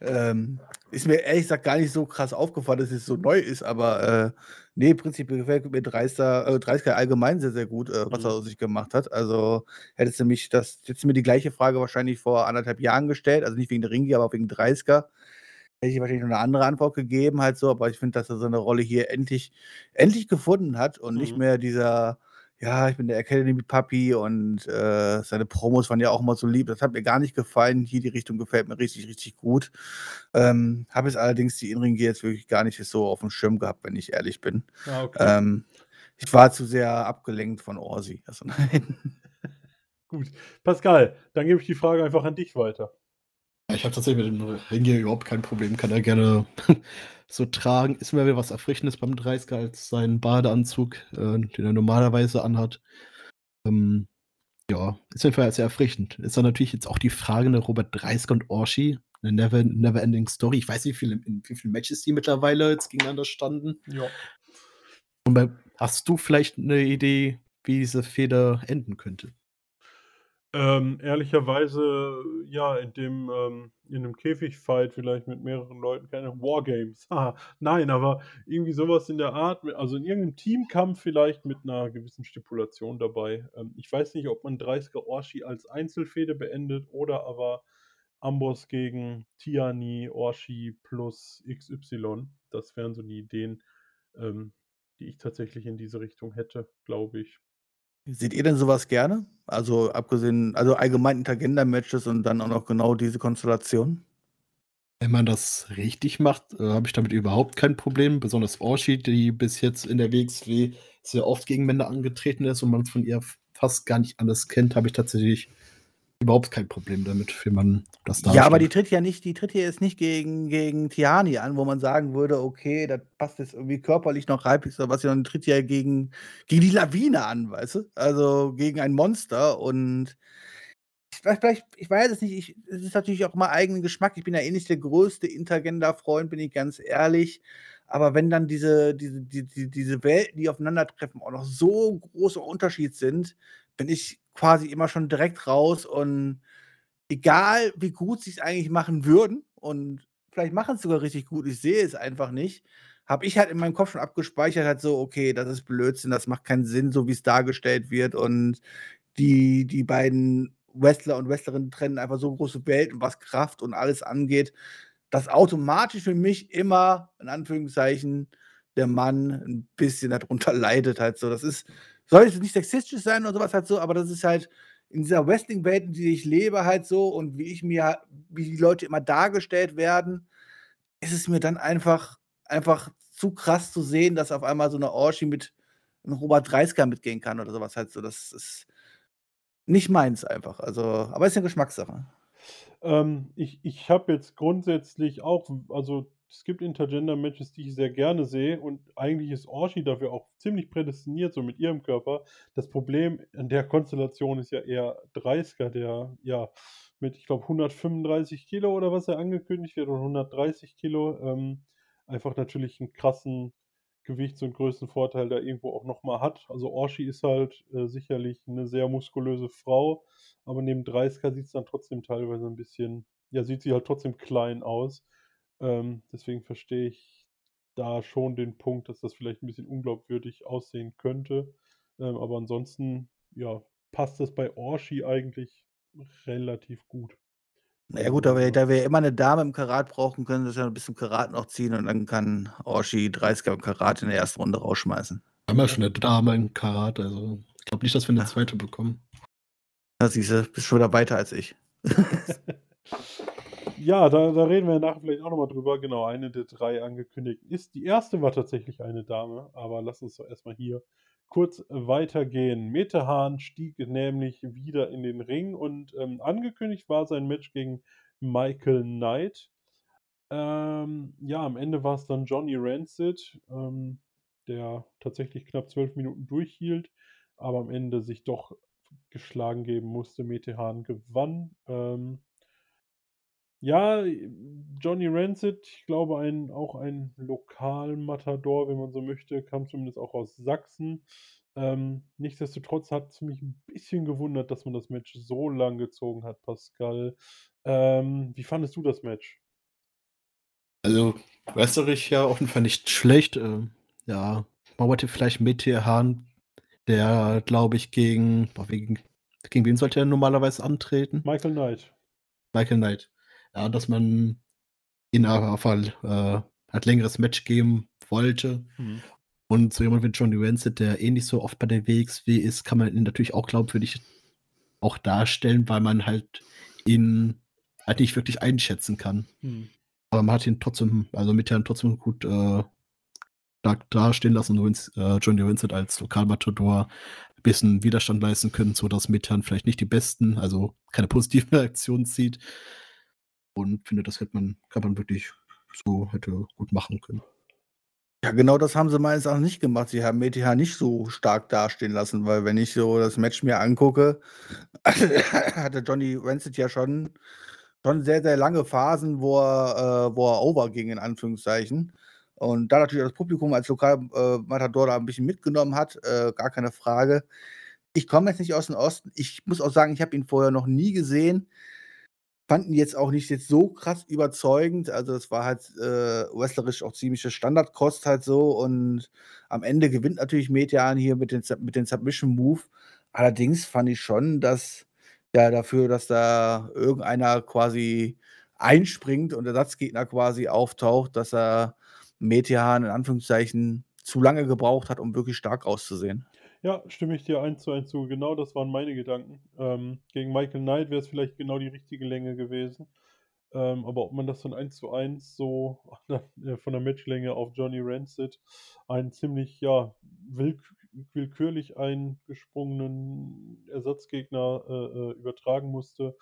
ähm, ist mir ehrlich gesagt gar nicht so krass aufgefallen, dass es so neu ist, aber äh, nee, prinzipiell gefällt mir Dreister, äh, Dreisker allgemein sehr, sehr gut, äh, was Mhm. er aus sich gemacht hat. Also hättest du mich das, hättest du mir die gleiche Frage wahrscheinlich vor anderthalb Jahren gestellt, also nicht wegen der Ringi, aber wegen Dreisker, hätte ich wahrscheinlich noch eine andere Antwort gegeben, halt so, aber ich finde, dass er seine Rolle hier endlich, endlich gefunden hat und nicht Mhm. mehr dieser, ja, ich bin der Academy Papi und äh, seine Promos waren ja auch immer so lieb. Das hat mir gar nicht gefallen. Hier die Richtung gefällt mir richtig, richtig gut. Ähm, Habe jetzt allerdings die Inring jetzt wirklich gar nicht so auf dem Schirm gehabt, wenn ich ehrlich bin. Ah, okay. Ähm, ich war zu sehr abgelenkt von Orsi. Also nein. Gut. Pascal, dann gebe ich die Frage einfach an dich weiter. Ich habe tatsächlich mit dem Ringier überhaupt kein Problem. Kann er gerne so tragen. Ist mir wieder was Erfrischendes beim 30er als sein Badeanzug, äh, den er normalerweise anhat. Ähm, ja, ist auf jeden Fall sehr erfrischend. Ist dann natürlich jetzt auch die Frage, ne, Robert Dreisker und Orshi, eine never, never ending Story. Ich weiß nicht, wie viele, in wie vielen Matches die mittlerweile jetzt gegeneinander standen. Ja. Und bei, hast du vielleicht eine Idee, wie diese Feder enden könnte? Ähm, ehrlicherweise, ja, in dem, ähm, in einem Käfigfight vielleicht mit mehreren Leuten, keine Wargames. Haha, nein, aber irgendwie sowas in der Art, also in irgendeinem Teamkampf vielleicht mit einer gewissen Stipulation dabei. Ähm, ich weiß nicht, ob man 30er Orshi als Einzelfehde beendet oder aber Amboss gegen Tiani, Orshi plus XY. Das wären so die Ideen, ähm, die ich tatsächlich in diese Richtung hätte, glaube ich. Seht ihr denn sowas gerne? Also abgesehen, also allgemein Intergender-Matches und dann auch noch genau diese Konstellation? Wenn man das richtig macht, äh, habe ich damit überhaupt kein Problem. Besonders Orshi, die bis jetzt in der WXW sehr oft gegen Männer angetreten ist und man von ihr fast gar nicht anders kennt, habe ich tatsächlich überhaupt kein Problem damit, wie man das Ja, aber die tritt ja nicht, die tritt ja jetzt nicht gegen, gegen Tiani an, wo man sagen würde, okay, das passt jetzt irgendwie körperlich noch halbwegs oder was, sondern tritt ja gegen, gegen die Lawine an, weißt du? Also gegen ein Monster und ich weiß, vielleicht, ich weiß es nicht, ich, es ist natürlich auch mal eigenen Geschmack. Ich bin ja eh nicht der größte Intergender-Freund, bin ich ganz ehrlich. Aber wenn dann diese, diese, die, die, diese Welten, die aufeinandertreffen, auch noch so großer Unterschied sind, bin ich quasi immer schon direkt raus und egal wie gut sie es eigentlich machen würden und vielleicht machen es sogar richtig gut, ich sehe es einfach nicht, habe ich halt in meinem Kopf schon abgespeichert, halt so, okay, das ist Blödsinn, das macht keinen Sinn, so wie es dargestellt wird und die, die beiden Wrestler und Wrestlerinnen trennen einfach so große Welten, was Kraft und alles angeht, dass automatisch für mich immer, in Anführungszeichen, der Mann ein bisschen darunter leidet halt so. Das ist, soll jetzt nicht sexistisch sein oder sowas halt so, aber das ist halt in dieser Wrestling-Welt, in die ich lebe, halt so und wie ich mir, wie die Leute immer dargestellt werden, ist es mir dann einfach, einfach zu krass zu sehen, dass auf einmal so eine Orchi mit einem Robert Dreisker mitgehen kann oder sowas halt so. Das ist nicht meins einfach. Also, aber ist eine Geschmackssache. Ähm, ich ich habe jetzt grundsätzlich auch, also es gibt Intergender-Matches, die ich sehr gerne sehe und eigentlich ist Orshi dafür auch ziemlich prädestiniert, so mit ihrem Körper. Das Problem an der Konstellation ist ja eher Dreisker, der ja mit, ich glaube, 135 Kilo oder was er angekündigt wird oder 130 Kilo, ähm, einfach natürlich einen krassen, Gewichts- und Größenvorteil da irgendwo auch nochmal hat. Also Orshi ist halt äh, sicherlich eine sehr muskulöse Frau, aber neben 30 sieht es dann trotzdem teilweise ein bisschen, ja, sieht sie halt trotzdem klein aus. Ähm, deswegen verstehe ich da schon den Punkt, dass das vielleicht ein bisschen unglaubwürdig aussehen könnte. Ähm, aber ansonsten, ja, passt das bei Orshi eigentlich relativ gut. Naja gut, da wir, da wir immer eine Dame im Karat brauchen, können sie es ja ein bisschen Karat noch ziehen und dann kann Orshi 30er im Karat in der ersten Runde rausschmeißen. Wir haben ja schon eine Dame im Karat, also ich glaube nicht, dass wir eine zweite bekommen. Da siehst du, bist schon wieder weiter als ich. Ja, da, da reden wir nachher vielleicht auch nochmal drüber. Genau, eine der drei angekündigten ist. Die erste war tatsächlich eine Dame, aber lass uns doch erstmal hier kurz weitergehen. Metehan stieg nämlich wieder in den Ring und ähm, angekündigt war sein Match gegen Michael Knight. Ähm, ja, am Ende war es dann Johnny Rancid, ähm, der tatsächlich knapp zwölf Minuten durchhielt, aber am Ende sich doch geschlagen geben musste. Metehan gewann. Ähm, ja, Johnny Rancid, ich glaube, ein, auch ein Lokalmatador, wenn man so möchte, kam zumindest auch aus Sachsen. Ähm, nichtsdestotrotz hat es mich ein bisschen gewundert, dass man das Match so lang gezogen hat, Pascal. Ähm, wie fandest du das Match? Also, wrestlerisch ja auf jeden Fall nicht schlecht. Ähm, ja, man wollte vielleicht Meteor Hahn, der, glaube ich, gegen, gegen, gegen wen sollte er normalerweise antreten? Michael Knight. Michael Knight. Ja, dass man jeden Fall äh, halt längeres Match geben wollte. Mhm. Und so jemand wie Johnny Rancid, der eh nicht so oft bei der WXW ist, kann man ihn natürlich auch glaubwürdig auch darstellen, weil man halt ihn halt nicht wirklich einschätzen kann. Mhm. Aber man hat ihn trotzdem, also mit Herrn trotzdem gut äh, stark dastehen lassen und äh, Johnny Vincent als Lokalmatador ein bisschen Widerstand leisten können, sodass Methan vielleicht nicht die besten, also keine positiven Reaktionen zieht. Und finde, das hätte man, kann man wirklich so hätte gut machen können. Ja, genau das haben sie meines Erachtens nicht gemacht. Sie haben Meteor nicht so stark dastehen lassen, weil wenn ich so das Match mir angucke, hatte Johnny Rancid ja schon, schon sehr, sehr lange Phasen, wo er, äh, wo er overging, in Anführungszeichen. Und da natürlich das Publikum als Lokalmatador äh, da ein bisschen mitgenommen hat, äh, gar keine Frage. Ich komme jetzt nicht aus dem Osten. Ich muss auch sagen, ich habe ihn vorher noch nie gesehen fanden jetzt auch nicht jetzt so krass überzeugend. Also es war halt äh, wrestlerisch auch ziemliche Standardkost halt so und am Ende gewinnt natürlich Metean hier mit den, mit den Submission Move. Allerdings fand ich schon, dass ja dafür, dass da irgendeiner quasi einspringt und der Satzgegner quasi auftaucht, dass er Metean in Anführungszeichen zu lange gebraucht hat, um wirklich stark auszusehen. Ja, stimme ich dir eins zu eins zu. Genau das waren meine Gedanken. Ähm, gegen Michael Knight wäre es vielleicht genau die richtige Länge gewesen. Ähm, aber ob man das dann eins zu eins so äh, von der Matchlänge auf Johnny Rancid einen ziemlich, ja, willk willkürlich eingesprungenen Ersatzgegner äh, äh, übertragen musste,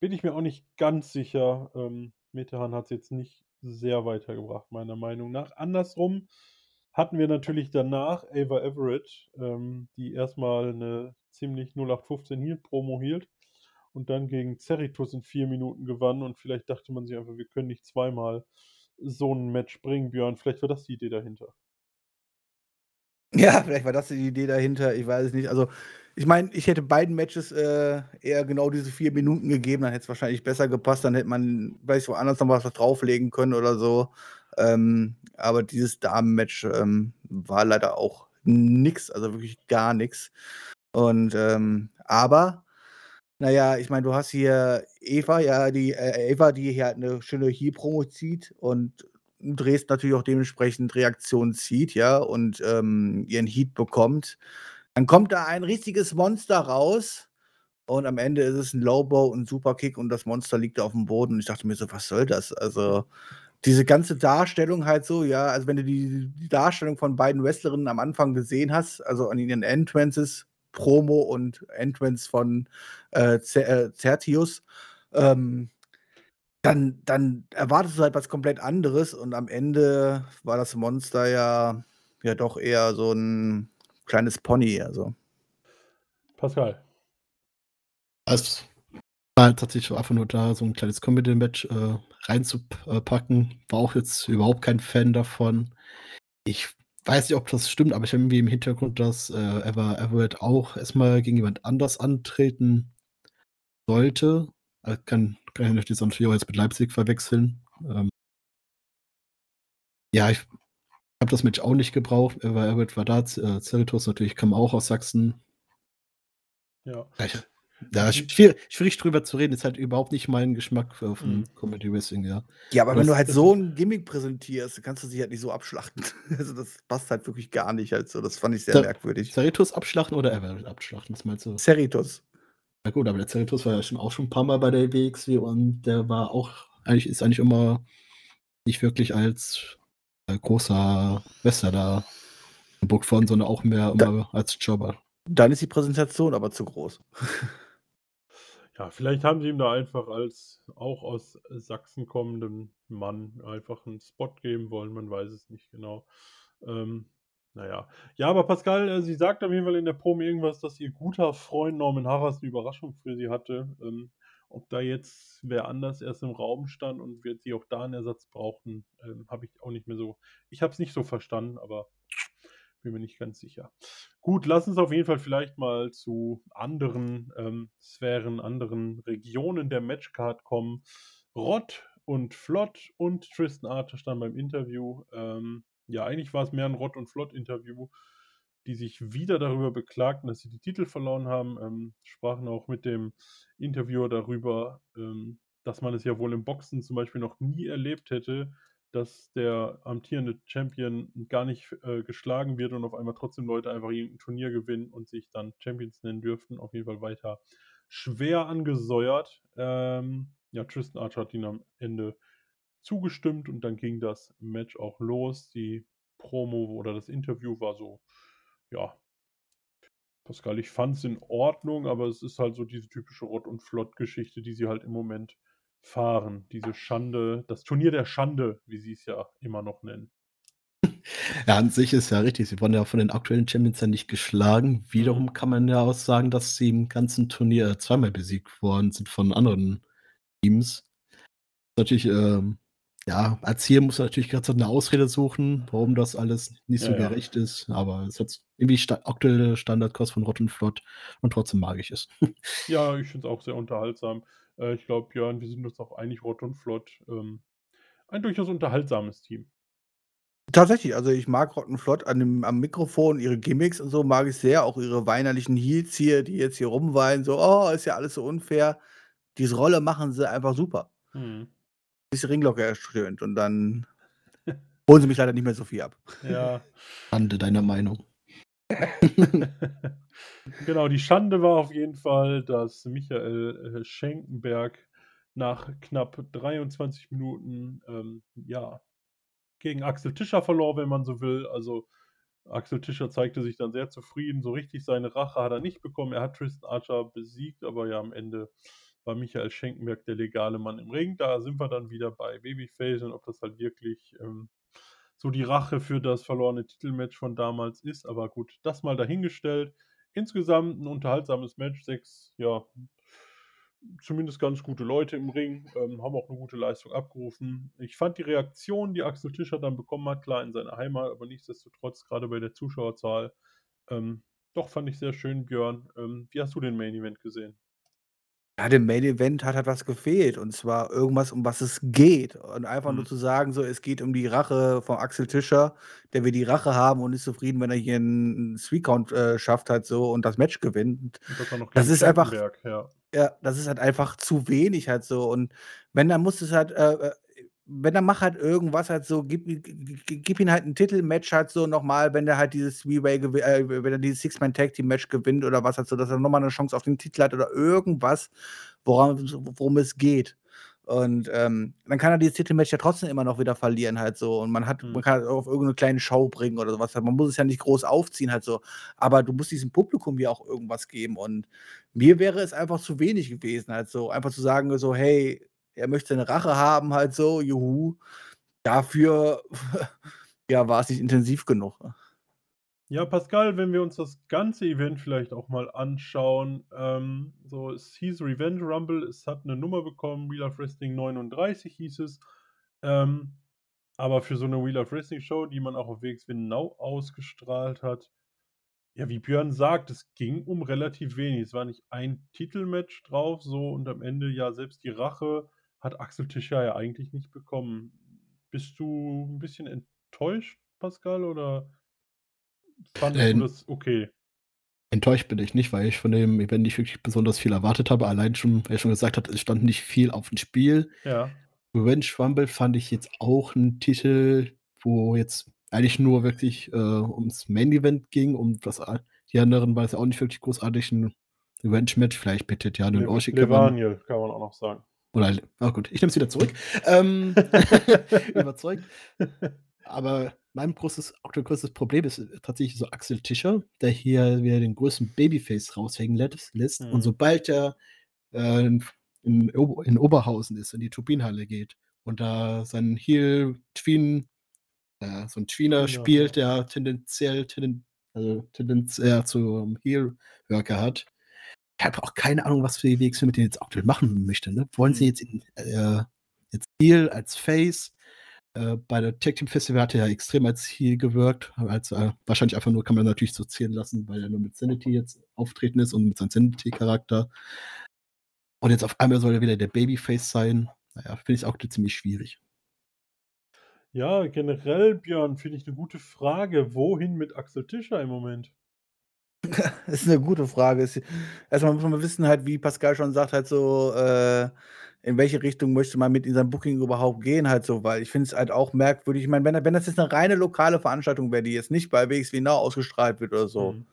bin ich mir auch nicht ganz sicher. Ähm, Metehan hat es jetzt nicht sehr weitergebracht, meiner Meinung nach. Andersrum hatten wir natürlich danach Ava Everett, ähm, die erstmal eine ziemlich 0815 Heal Promo hielt und dann gegen Cerritus in vier Minuten gewann und vielleicht dachte man sich einfach, wir können nicht zweimal so ein Match bringen, Björn. Vielleicht war das die Idee dahinter. Ja, vielleicht war das die Idee dahinter, ich weiß es nicht. Also, ich meine, ich hätte beiden Matches äh, eher genau diese vier Minuten gegeben, dann hätte es wahrscheinlich besser gepasst, dann hätte man, weiß ich, woanders noch was drauflegen können oder so. Ähm, aber dieses Damen-Match ähm, war leider auch nix, also wirklich gar nichts. Und ähm, aber, naja, ich meine, du hast hier Eva, ja, die äh, Eva, die hier halt eine schöne Heal-Promo zieht und drehst natürlich auch dementsprechend Reaktionen zieht, ja, und ähm, ihren Heat bekommt. Dann kommt da ein richtiges Monster raus und am Ende ist es ein Lowbow und ein Superkick und das Monster liegt auf dem Boden. Und ich dachte mir so, was soll das? Also, diese ganze Darstellung halt so, ja, also wenn du die, die Darstellung von beiden Wrestlerinnen am Anfang gesehen hast, also an ihren Entrances, Promo und Entrance von äh, Certius, äh, ähm, dann, dann erwartest du halt was komplett anderes und am Ende war das Monster ja, ja doch eher so ein kleines Pony. Also. Pascal. Also, war tatsächlich einfach nur da, so ein kleines Comedy-Match äh, reinzupacken. War auch jetzt überhaupt kein Fan davon. Ich weiß nicht, ob das stimmt, aber ich habe irgendwie im Hintergrund, dass äh, Ever Everett auch erstmal gegen jemand anders antreten sollte. Also kann, kann ich natürlich Santiago jetzt mit Leipzig verwechseln. Ähm, ja, ich habe das Match auch nicht gebraucht. Ever Everett war da. Äh, Cerritos natürlich kam auch aus Sachsen. Ja. Ja, ich, ja, schwierig, schwierig drüber zu reden, ist halt überhaupt nicht mein Geschmack äh, von Mhm. Comedy Wrestling, ja. Ja, aber Das- wenn du halt so ein Gimmick präsentierst, dann kannst du sie halt nicht so abschlachten. Also das passt halt wirklich gar nicht. Also das fand ich sehr Da- merkwürdig. Cerritos abschlachten oder Everett abschlachten? Was meinst du? Cerritos. Ja gut, aber der Cerritos war ja schon auch schon ein paar Mal bei der WXW und der war auch, eigentlich ist eigentlich immer nicht wirklich als äh, großer Wrestler da gebuckt worden, sondern auch mehr Da- immer als Jobber. Dann ist die Präsentation aber zu groß. Ja, vielleicht haben sie ihm da einfach als auch aus Sachsen kommenden Mann einfach einen Spot geben wollen, man weiß es nicht genau. Ähm, naja. Ja, aber Pascal, äh, sie sagt auf jeden Fall in der Promo irgendwas, dass ihr guter Freund Norman Harras eine Überraschung für sie hatte. Ähm, ob da jetzt wer anders erst im Raum stand und wird sie auch da einen Ersatz brauchen, ähm, habe ich auch nicht mehr so. Ich habe es nicht so verstanden, aber bin mir nicht ganz sicher. Gut, lass uns auf jeden Fall vielleicht mal zu anderen ähm, Sphären, anderen Regionen der Matchcard kommen. Rott und Flott und Tristan Archer standen beim Interview. Ähm, ja, eigentlich war es mehr ein Rott und Flott-Interview, die sich wieder darüber beklagten, dass sie die Titel verloren haben. Ähm, sprachen auch mit dem Interviewer darüber, ähm, dass man es ja wohl im Boxen zum Beispiel noch nie erlebt hätte, dass der amtierende Champion gar nicht äh, geschlagen wird und auf einmal trotzdem Leute einfach irgendein Turnier gewinnen und sich dann Champions nennen dürften. Auf jeden Fall weiter schwer angesäuert. Ähm, ja, Tristan Archer hat ihn am Ende zugestimmt und dann ging das Match auch los. Die Promo oder das Interview war so, ja, Pascal, ich fand es in Ordnung, aber es ist halt so diese typische Rott- und Flott-Geschichte, die sie halt im Moment fahren. Diese Schande, das Turnier der Schande, wie sie es ja immer noch nennen. Ja, an sich ist ja richtig. Sie wurden ja von den aktuellen Champions ja nicht geschlagen. Wiederum Mhm. kann man ja auch sagen, dass sie im ganzen Turnier zweimal besiegt worden sind von anderen Teams. Natürlich, ähm, ja, als hier muss man natürlich ganz eine Ausrede suchen, warum das alles nicht so Ja, ja. gerecht ist. Aber es hat irgendwie sta aktuelle Standardkost von Rott und Flott und trotzdem mag ich es. Ja, ich finde es auch sehr unterhaltsam. Äh, ich glaube, Björn, wir sind uns auch einig, Rott und Flott. Ähm, ein durchaus unterhaltsames Team. Tatsächlich, also ich mag Rottenflott an dem, am Mikrofon, ihre Gimmicks und so mag ich sehr, auch ihre weinerlichen Heels hier, die jetzt hier rumweinen, so, oh, ist ja alles so unfair. Diese Rolle machen sie einfach super. Hm. Bis die Ringglocke erstöhnt und dann holen sie mich leider nicht mehr so viel ab. Ja. Ande deiner Meinung. Genau, die Schande war auf jeden Fall, dass Michael äh, Schenkenberg nach knapp 23 Minuten ähm, ja, gegen Axel Tischer verlor, wenn man so will. Also Axel Tischer zeigte sich dann sehr zufrieden. So richtig seine Rache hat er nicht bekommen. Er hat Tristan Archer besiegt, aber ja, am Ende war Michael Schenkenberg der legale Mann im Ring. Da sind wir dann wieder bei Babyface und ob das halt wirklich ähm, so die Rache für das verlorene Titelmatch von damals ist. Aber gut, das mal dahingestellt. Insgesamt ein unterhaltsames Match. Sechs, ja, zumindest ganz gute Leute im Ring, ähm, haben auch eine gute Leistung abgerufen. Ich fand die Reaktion, die Axel Tischer dann bekommen hat, klar in seiner Heimat, aber nichtsdestotrotz, gerade bei der Zuschauerzahl, ähm, doch fand ich sehr schön, Björn. Ähm, wie hast du den Main Event gesehen? Ja, dem Main Event hat halt was gefehlt und zwar irgendwas, um was es geht. Und einfach nur Mhm. zu sagen, so, es geht um die Rache von Axel Tischer, der will die Rache haben und ist zufrieden, wenn er hier einen Three-Count äh, schafft, halt so und das Match gewinnt. Und das noch Das gegen ist einfach- ja. Ja, das ist halt einfach zu wenig halt so. Und wenn, dann muss es halt, äh, äh, wenn, dann mach halt irgendwas halt so, gib, gi- gi- gib ihm halt ein Titelmatch halt so nochmal, wenn der halt dieses Three-Way, äh, wenn er dieses Six-Man-Tag-Team-Match gewinnt oder was halt so, dass er nochmal eine Chance auf den Titel hat oder irgendwas, woran, worum es geht. Und ähm, dann kann er dieses Titelmatch ja trotzdem immer noch wieder verlieren halt so. Und man hat, Mhm. man kann halt auf irgendeine kleine Show bringen oder sowas. Man muss es ja nicht groß aufziehen halt so. Aber du musst diesem Publikum ja auch irgendwas geben. Und mir wäre es einfach zu wenig gewesen, halt so. Einfach zu sagen, so, hey, er möchte eine Rache haben, halt so, juhu. Dafür, ja, war es nicht intensiv genug. Ja, Pascal, wenn wir uns das ganze Event vielleicht auch mal anschauen, ähm, so es hieß Revenge Rumble, es hat eine Nummer bekommen, Real Life Wrestling 39 hieß es. Ähm, Aber für so eine Wheel of Wrestling Show, die man auch auf WXW Now ausgestrahlt hat, ja, wie Björn sagt, es ging um relativ wenig. Es war nicht ein Titelmatch drauf, so und am Ende ja selbst die Rache hat Axel Tischer ja eigentlich nicht bekommen. Bist du ein bisschen enttäuscht, Pascal, oder fandest Äh, du das okay? Enttäuscht bin ich nicht, weil ich von dem Event nicht wirklich besonders viel erwartet habe. Allein schon, weil er schon gesagt hat, es stand nicht viel auf dem Spiel. Ja. Revenge Rumble fand ich jetzt auch ein Titel, wo jetzt eigentlich nur wirklich äh, ums Main Event ging, um das die anderen war es ja auch nicht wirklich großartig ein Revenge Match, vielleicht Le Oshik gewann. Levaniel kann man auch noch sagen. Oder, ah gut, ich nehme es wieder zurück. ähm, überzeugt. Aber mein großes, aktuell größtes Problem ist äh, tatsächlich so Axel Tischer, der hier wieder den größten Babyface raushängen lässt. Mhm. Und sobald er äh, in, in, Ober- in Oberhausen ist, in die Turbinenhalle geht und da seinen Heel Tween, äh, so ein Tweener Tweener, spielt, ja. der tendenziell, tenden, also Tendenz eher zum Heel-Worker hat. Ich habe auch keine Ahnung, was für die WXW mit denen jetzt aktuell machen möchte. Ne? Wollen sie Mhm. jetzt, in, äh, jetzt Heel als Face? Äh, bei der Tag Team Festival hat er ja extrem als Heel gewirkt. Als, äh, wahrscheinlich einfach nur, kann man natürlich so zählen lassen, weil er nur mit Sanity jetzt auftreten ist und mit seinem Sanity-Charakter. Und jetzt auf einmal soll er wieder der Babyface sein. Naja, finde ich auch ziemlich schwierig. Ja, generell, Björn, finde ich eine gute Frage. Wohin mit Axel Tischer im Moment? Das ist eine gute Frage. Erstmal muss man wissen halt, wie Pascal schon sagt, halt so, äh, in welche Richtung möchte man mit in seinem Booking überhaupt gehen halt so, weil ich finde es halt auch merkwürdig. Ich meine, wenn wenn das jetzt 'ne reine lokale Veranstaltung wäre, die jetzt nicht bei WXW Now ausgestrahlt wird oder so, Mhm.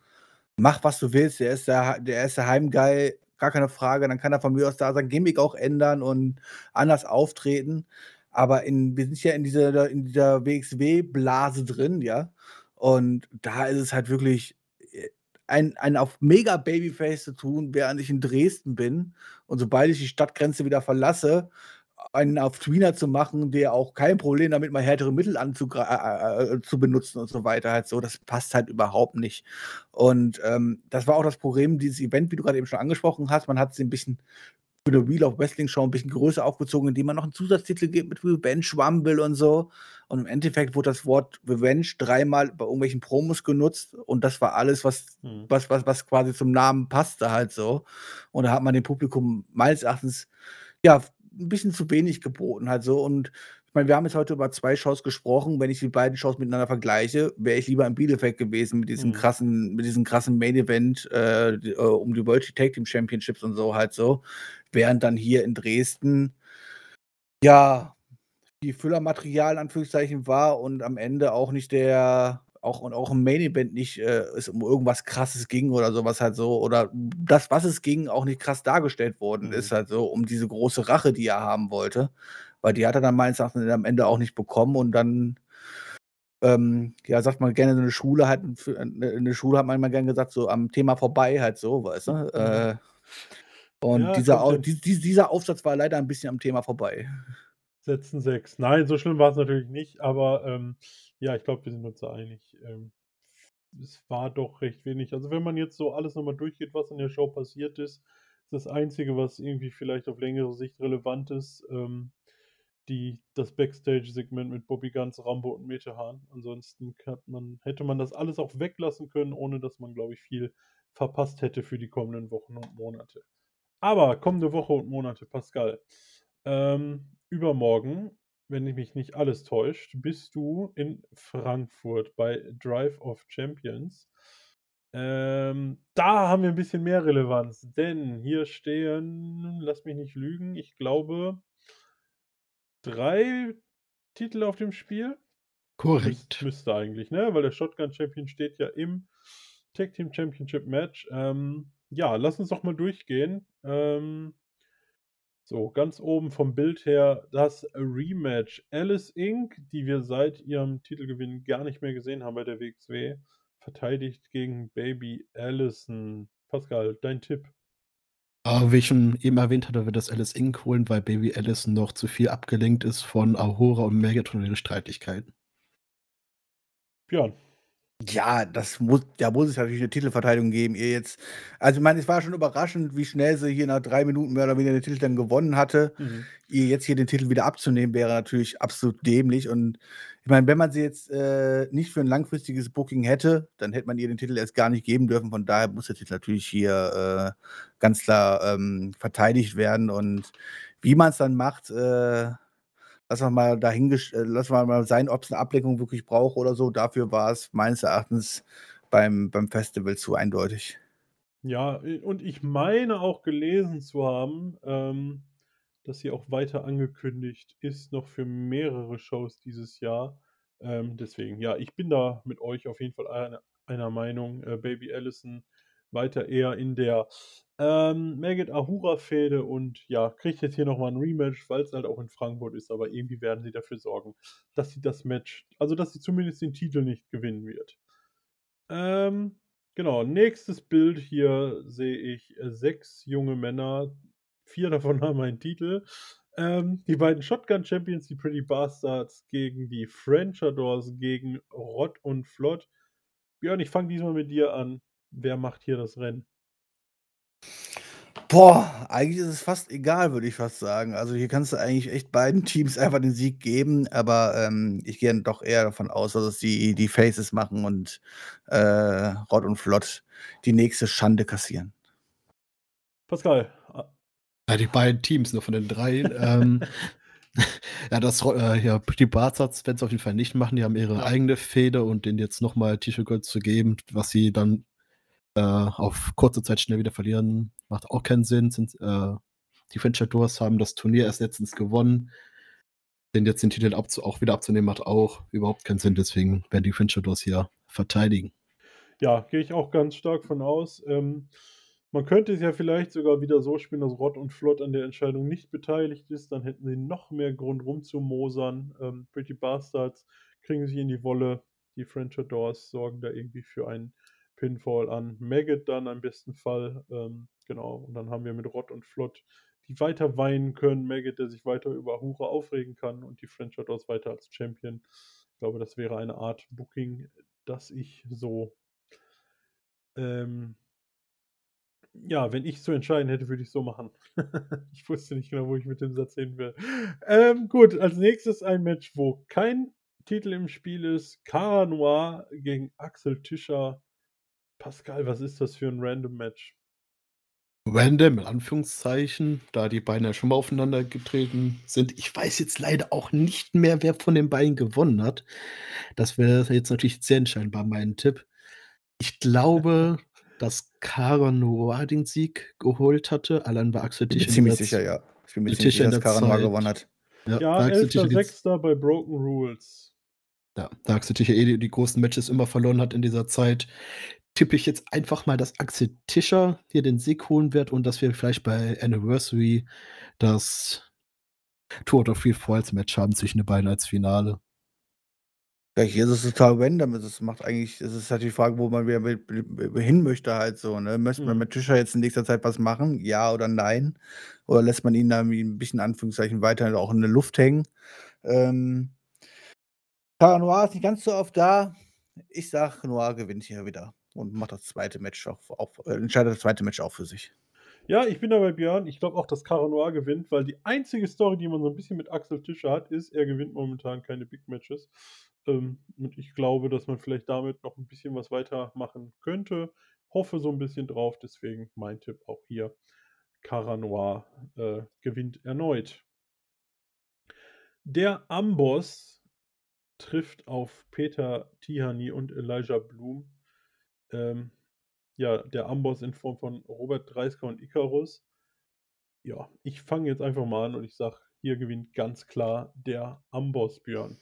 mach, was du willst. Der ist der der ist der Heimguy, gar keine Frage. Dann kann er von mir aus da sein Gimmick auch ändern und anders auftreten. Aber in wir sind ja in dieser in dieser WXW-Blase drin, ja? Und da ist es halt wirklich, ein ein auf mega Babyface zu tun, während ich in Dresden bin. Und sobald ich die Stadtgrenze wieder verlasse, einen auf Tweener zu machen, der auch kein Problem damit mal härtere Mittel anzugra äh, äh, zu benutzen und so weiter halt so, das passt halt überhaupt nicht. Und, ähm, das war auch das Problem dieses Event, wie du grade eben schon angesprochen hast. Man hat sie 'n bisschen für 'ne Wheel of Wrestling Show 'n bisschen größer aufgezogen, indem man noch 'n Zusatztitel gibt mit Revenge Rumble und so. Und im Endeffekt wurde das Wort Revenge dreimal bei irgendwelchen Promos genutzt und das war alles, was Mhm. was was was quasi zum Namen passte halt so. Und da hat man dem Publikum meines Erachtens, ja, 'n bisschen zu wenig geboten halt so. Und ich meine, wir haben jetzt heute über 2 Shows gesprochen. Wenn ich die beiden Shows miteinander vergleiche, wäre ich lieber in Bielefeld gewesen mit diesem Mhm. krassen mit diesem krassen Main Event, äh, äh, um die World Tag Team Championships und so halt so. Während dann hier in Dresden ja, viel Füllermaterial in Anführungszeichen war und am Ende auch nicht der auch und auch im Main Event nicht, äh, es um irgendwas Krasses ging oder so was halt so oder das, was es ging, auch nicht krass dargestellt worden Mhm. ist halt so, um diese große Rache, die er haben wollte. Weil die hat er dann meines Erachtens am Ende auch nicht bekommen und dann ähm, ja, sagt man gerne, so 'ne Schule hat für 'ne 'ne Schule hat man immer gern gesagt, so am Thema vorbei halt so, weißt du? Mhm. Äh, und Ja, dieser die die dieser Aufsatz war leider ein bisschen am Thema vorbei. Setzen 6. Nein, so schlimm war's natürlich nicht, aber, ähm, ja, ich glaube, wir sind uns da einig. Ähm, es war doch recht wenig. Also, wenn man jetzt so alles noch mal durchgeht, was in der Show passiert ist, ist das Einzige, was irgendwie vielleicht auf längere Sicht relevant ist, ähm, die das Backstage-Segment mit Bobby Guns, Rambo und Metehan. Ansonsten man hätte man das alles auch weglassen können, ohne dass man, glaube ich, viel verpasst hätte für die kommenden Wochen und Monate. Aber kommende Woche und Monate, Pascal. Ähm, übermorgen, wenn ich mich nicht alles täuscht, bist du in Frankfurt bei Drive of Champions. Ähm, da haben wir ein bisschen mehr Relevanz, denn hier stehen, lass mich nicht lügen, ich glaube 3 Titel auf dem Spiel. Korrekt. müsste eigentlich, ne? Weil der Shotgun Champion steht ja im Tag Team Championship Match. Ähm, ja, lass uns doch mal durchgehen. Ähm, so, ganz oben vom Bild her das Rematch. Alice Inc., die wir seit ihrem Titelgewinn gar nicht mehr gesehen haben bei der WXW, verteidigt gegen Baby Allison. Pascal, dein Tipp? Ah, wie ich schon eben erwähnt hatte, wird das Alice Inc. holen, weil Baby Allison noch zu viel abgelenkt ist von Ahura und Megatron und ihren Streitigkeiten. Björn. Ja, das muss da muss es natürlich 'ne Titelverteidigung geben, ehe jetzt also, ich meine, es war schon überraschend, wie schnell sie hier nach 3 Minuten mehr oder weniger den Titel dann gewonnen hatte. Mhm. Ihr jetzt hier den Titel wieder abzunehmen, wäre natürlich absolut dämlich und ich meine, wenn man sie jetzt, äh, nicht für 'n langfristiges Booking hätte, dann hätte man ihr den Titel erst gar nicht geben dürfen. Von daher muss der Titel natürlich hier, äh, ganz klar, ähm, verteidigt werden und wie man's dann macht, äh, lassen wir mal dahingesch äh, lassen wir mal sein, ob's 'ne Ablenkung wirklich braucht oder so. Dafür war es meines Erachtens beim beim Festival zu eindeutig. Ja, äh, und ich meine auch gelesen zu haben, ähm, dass sie auch weiter angekündigt ist, noch für mehrere Shows dieses Jahr. Ähm, deswegen, ja, ich bin da mit euch auf jeden Fall einer einer Meinung. Äh, Baby Allison weiter eher in der, ähm, Meghat Ahura-Fehde und ja, kriegt jetzt hier noch mal 'n Rematch, weil's halt auch in Frankfurt ist, aber irgendwie werden sie dafür sorgen, dass sie das Match also, dass sie zumindest den Titel nicht gewinnen wird. Ähm, genau, nächstes Bild hier sehe ich, äh, 6 junge Männer. 4 davon haben einen Titel. Ähm, die beiden Shotgun Champions, die Pretty Bastards gegen die Frenchadors, gegen Rott und Flott. Björn, ich fange diesmal mit dir an. Wer macht hier das Rennen? Boah, eigentlich ist es fast egal, würde ich fast sagen. Also, hier kannst du eigentlich echt beiden Teams einfach den Sieg geben, aber, ähm, ich gehe dann doch eher davon aus, dass es die die Faces machen und, äh, Rott und Flott die nächste Schande kassieren. Pascal, a Ja, die beiden Teams, nur von den 3. Ähm, ja, das äh, ja, die Bastards werden's auf jeden Fall nicht machen. Die haben ihre Ja. eigene Fehde und denen jetzt noch mal Titelgeld zu geben, was sie dann, äh, auf kurze Zeit schnell wieder verlieren, macht auch keinen Sinn. Sind äh, die Frenchadors haben das Turnier erst letztens gewonnen. Denen jetzt den Titel auch wieder abzunehmen, macht auch überhaupt keinen Sinn. Deswegen werden die Frenchadors hier verteidigen. Ja, gehe ich auch ganz stark von aus. Ähm, man könnte es ja vielleicht sogar wieder so spielen, dass Rott und Flott an der Entscheidung nicht beteiligt ist. Dann hätten sie noch mehr Grund rumzumosern. Ähm, Pretty Bastards kriegen sich in die Wolle. Die Frenchadors sorgen da irgendwie für einen Pinfall an Maggot dann im besten Fall. Ähm, genau, und dann haben wir mit Rott und Flott, die weiter weinen können. Maggot, der sich weiter über Ahura aufregen kann und die Frenchadors weiter als Champion. Ich glaube, das wäre eine Art Booking, das ich so ähm ja, wenn ich zu entscheiden hätte, würde ich's so machen. Ich wusste nicht genau, wo ich mit dem Satz hin will. Ähm, gut, als Nächstes ein Match, wo kein Titel im Spiel ist. Cara Noir gegen Axel Tischer. Pascal, was ist das für 'n Random Match? Random in Anführungszeichen, da die beiden ja schon mal aufeinander getreten sind. Ich weiß jetzt leider auch nicht mehr, wer von den beiden gewonnen hat. Das wäre jetzt natürlich sehr entscheidend mein Tipp. Ich glaube, dass Cara Noir den Sieg geholt hatte, allein weil Axel Bin mir Tischer in ziemlich sicher, ja. Ich bin mir ziemlich sicher, dass Cara Noir gewonnen hat. Ja, Ja, da Axel Tischer die Z 11.06. bei Broken Rules. Ja, da Axel Tischer eh die die großen Matches immer verloren hat in dieser Zeit, tippe ich jetzt einfach mal, dass Axel Tischer hier den Sieg holen wird und dass wir vielleicht bei Anniversary das Two out of Three Falls Match haben zwischen den beiden als Finale. Ja, hier ist es total random. Es macht eigentlich es ist halt die Frage, wo man wieder mit mit hin möchte halt so, ne? Möchte man Mhm. mit Tischer jetzt in nächster Zeit was machen, ja oder nein? Oder lässt man ihn da irgendwie 'n bisschen Anführungszeichen weiter auch in der Luft hängen? Ähm Cara Noir ist nicht ganz so oft da. Ich sage, Noir gewinnt hier wieder und macht das 2. Match auch auch äh, entscheidet das 2. Match auch für sich. Ja, ich bin da bei Björn. Ich glaube auch, dass Cara Noir gewinnt, weil die einzige Story, die man so 'n bisschen mit Axel Tischer hat, ist, er gewinnt momentan keine Big Matches. Ähm, und ich glaube, dass man vielleicht damit noch 'n bisschen was weitermachen könnte. Hoffe so 'n bisschen drauf, deswegen mein Tipp auch hier. Cara Noir, äh, gewinnt erneut. Der Amboss trifft auf Peter Tihanyi und Elijah Bloom. Ähm, ja, der Amboss in Form von Robert Dreisker und Icarus. Ja, ich fange jetzt einfach mal an und ich sage, hier gewinnt ganz klar der Amboss, Björn.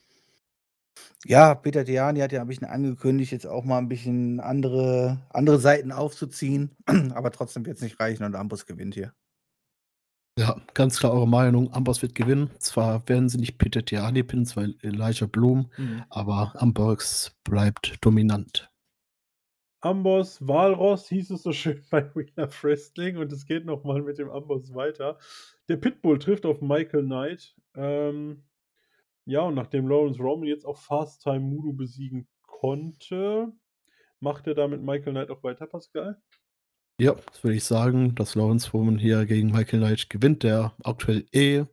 Ja, Peter Tihanyi hat ja 'n bisschen angekündigt, jetzt auch mal 'n bisschen andere andere Seiten aufzuziehen, aber trotzdem wird's nicht reichen und Amboss gewinnt hier. Ja, ganz klar eure Meinung. Amboss wird gewinnen. Zwar werden sie nicht Peter Tihanyi pinnen, sondern Elijah Bloom, Mhm. aber Amboss bleibt dominant. Amboss Walross hieß es so schön bei Love Wrestling und es geht noch mal mit dem Amboss weiter. Der Pitbull trifft auf Michael Knight. Ähm, ja, und nachdem Lawrence Roman jetzt auch Fast Time Voodoo besiegen konnte, Macht er da mit Michael Knight auch weiter, Pascal? Ja, das würde ich sagen, dass Lawrence Woman hier gegen Michael Knight gewinnt, der aktuell eh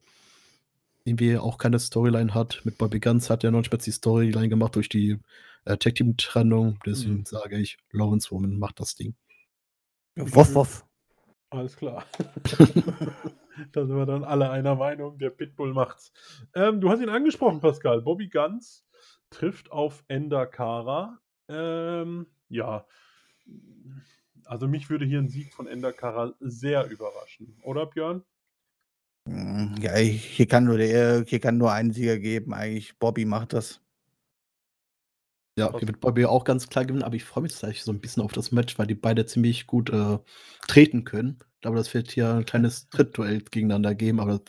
irgendwie auch keine Storyline hat. Mit Bobby Guns hat er noch nicht mal die Storyline gemacht durch die äh, Tag Team Trennung. Deswegen Mhm. sage ich, Lawrence Woman macht das Ding. Woff, woff. Alles klar. da sind wir dann alle einer Meinung. Der Pitbull macht's. Ähm, du hast ihn angesprochen, Pascal. Bobby Guns trifft auf Ender Kara. Ähm, ja. Also mich würde hier ein Sieg von Ender Kara sehr überraschen. Oder Björn? Hm, Ja, ich- hier kann nur der, hier kann nur einen Sieger geben. Eigentlich Bobby macht das. Ja, hier wird Bobby auch ganz klar gewinnen, aber ich freue mich tatsächlich so ein bisschen auf das Match, weil die beide ziemlich gut äh, treten können. Ich glaube, das wird hier ein kleines Trittduell gegeneinander geben, aber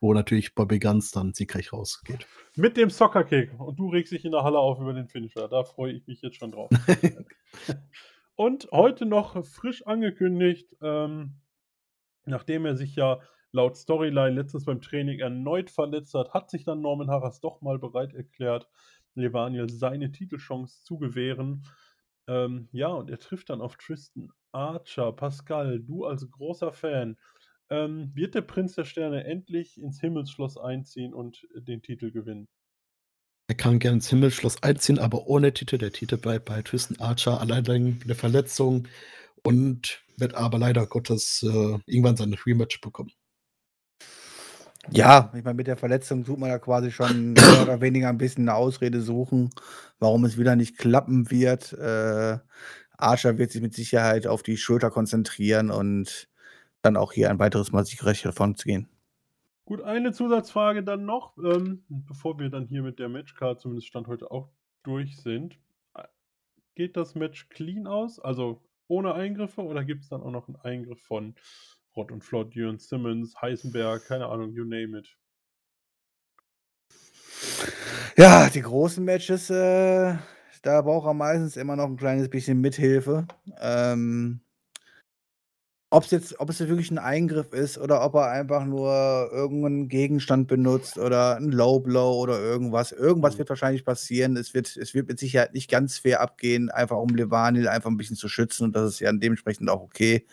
wo natürlich Bobby Guns dann siegreich rausgeht. Mit dem Soccer-Kick. Und du regst dich in der Halle auf über den Finisher. Da freue ich mich jetzt schon drauf. Und heute noch frisch angekündigt, ähm, nachdem er sich ja laut Storyline letztens beim Training erneut verletzt hat, hat sich dann Norman Harras doch mal bereit erklärt, Levaniel seine Titelchance zu gewähren. Ähm, ja, und er trifft dann auf Tristan Archer. Pascal, du als großer Fan, ähm, wird der Prinz der Sterne endlich ins Himmelsschloss einziehen und den Titel gewinnen? Er kann gerne ins Himmelsschloss einziehen, aber ohne Titel. Der Titel bleibt bei Tristan Archer, allein wegen der Verletzung und wird aber leider Gottes äh, irgendwann sein Rematch bekommen. Ja, ich meine, mit der Verletzung tut man ja quasi schon mehr oder weniger ein bisschen eine Ausrede suchen, warum es wieder nicht klappen wird. Äh, Archer wird sich mit Sicherheit auf die Schulter konzentrieren und dann auch hier ein weiteres Mal siegreich davon zu gehen. Gut, eine Zusatzfrage dann noch, ähm, bevor wir dann hier mit der Matchcard zumindest Stand heute auch durch sind. Geht das Match clean aus, also ohne Eingriffe, oder gibt es dann auch noch einen Eingriff von Rott und Flott, Jürgen Simmons, Heisenberg, keine Ahnung, you name it. Ja, die großen Matches, äh, da braucht er meistens immer noch ein kleines bisschen Mithilfe. Ähm, ob's jetzt, ob es jetzt wirklich ein Eingriff ist oder ob er einfach nur irgendeinen Gegenstand benutzt oder ein Low Blow oder irgendwas. Irgendwas Mhm. wird wahrscheinlich passieren. Es wird, es wird mit Sicherheit nicht ganz fair abgehen, einfach um Levanil einfach ein bisschen zu schützen und das ist ja dementsprechend auch okay,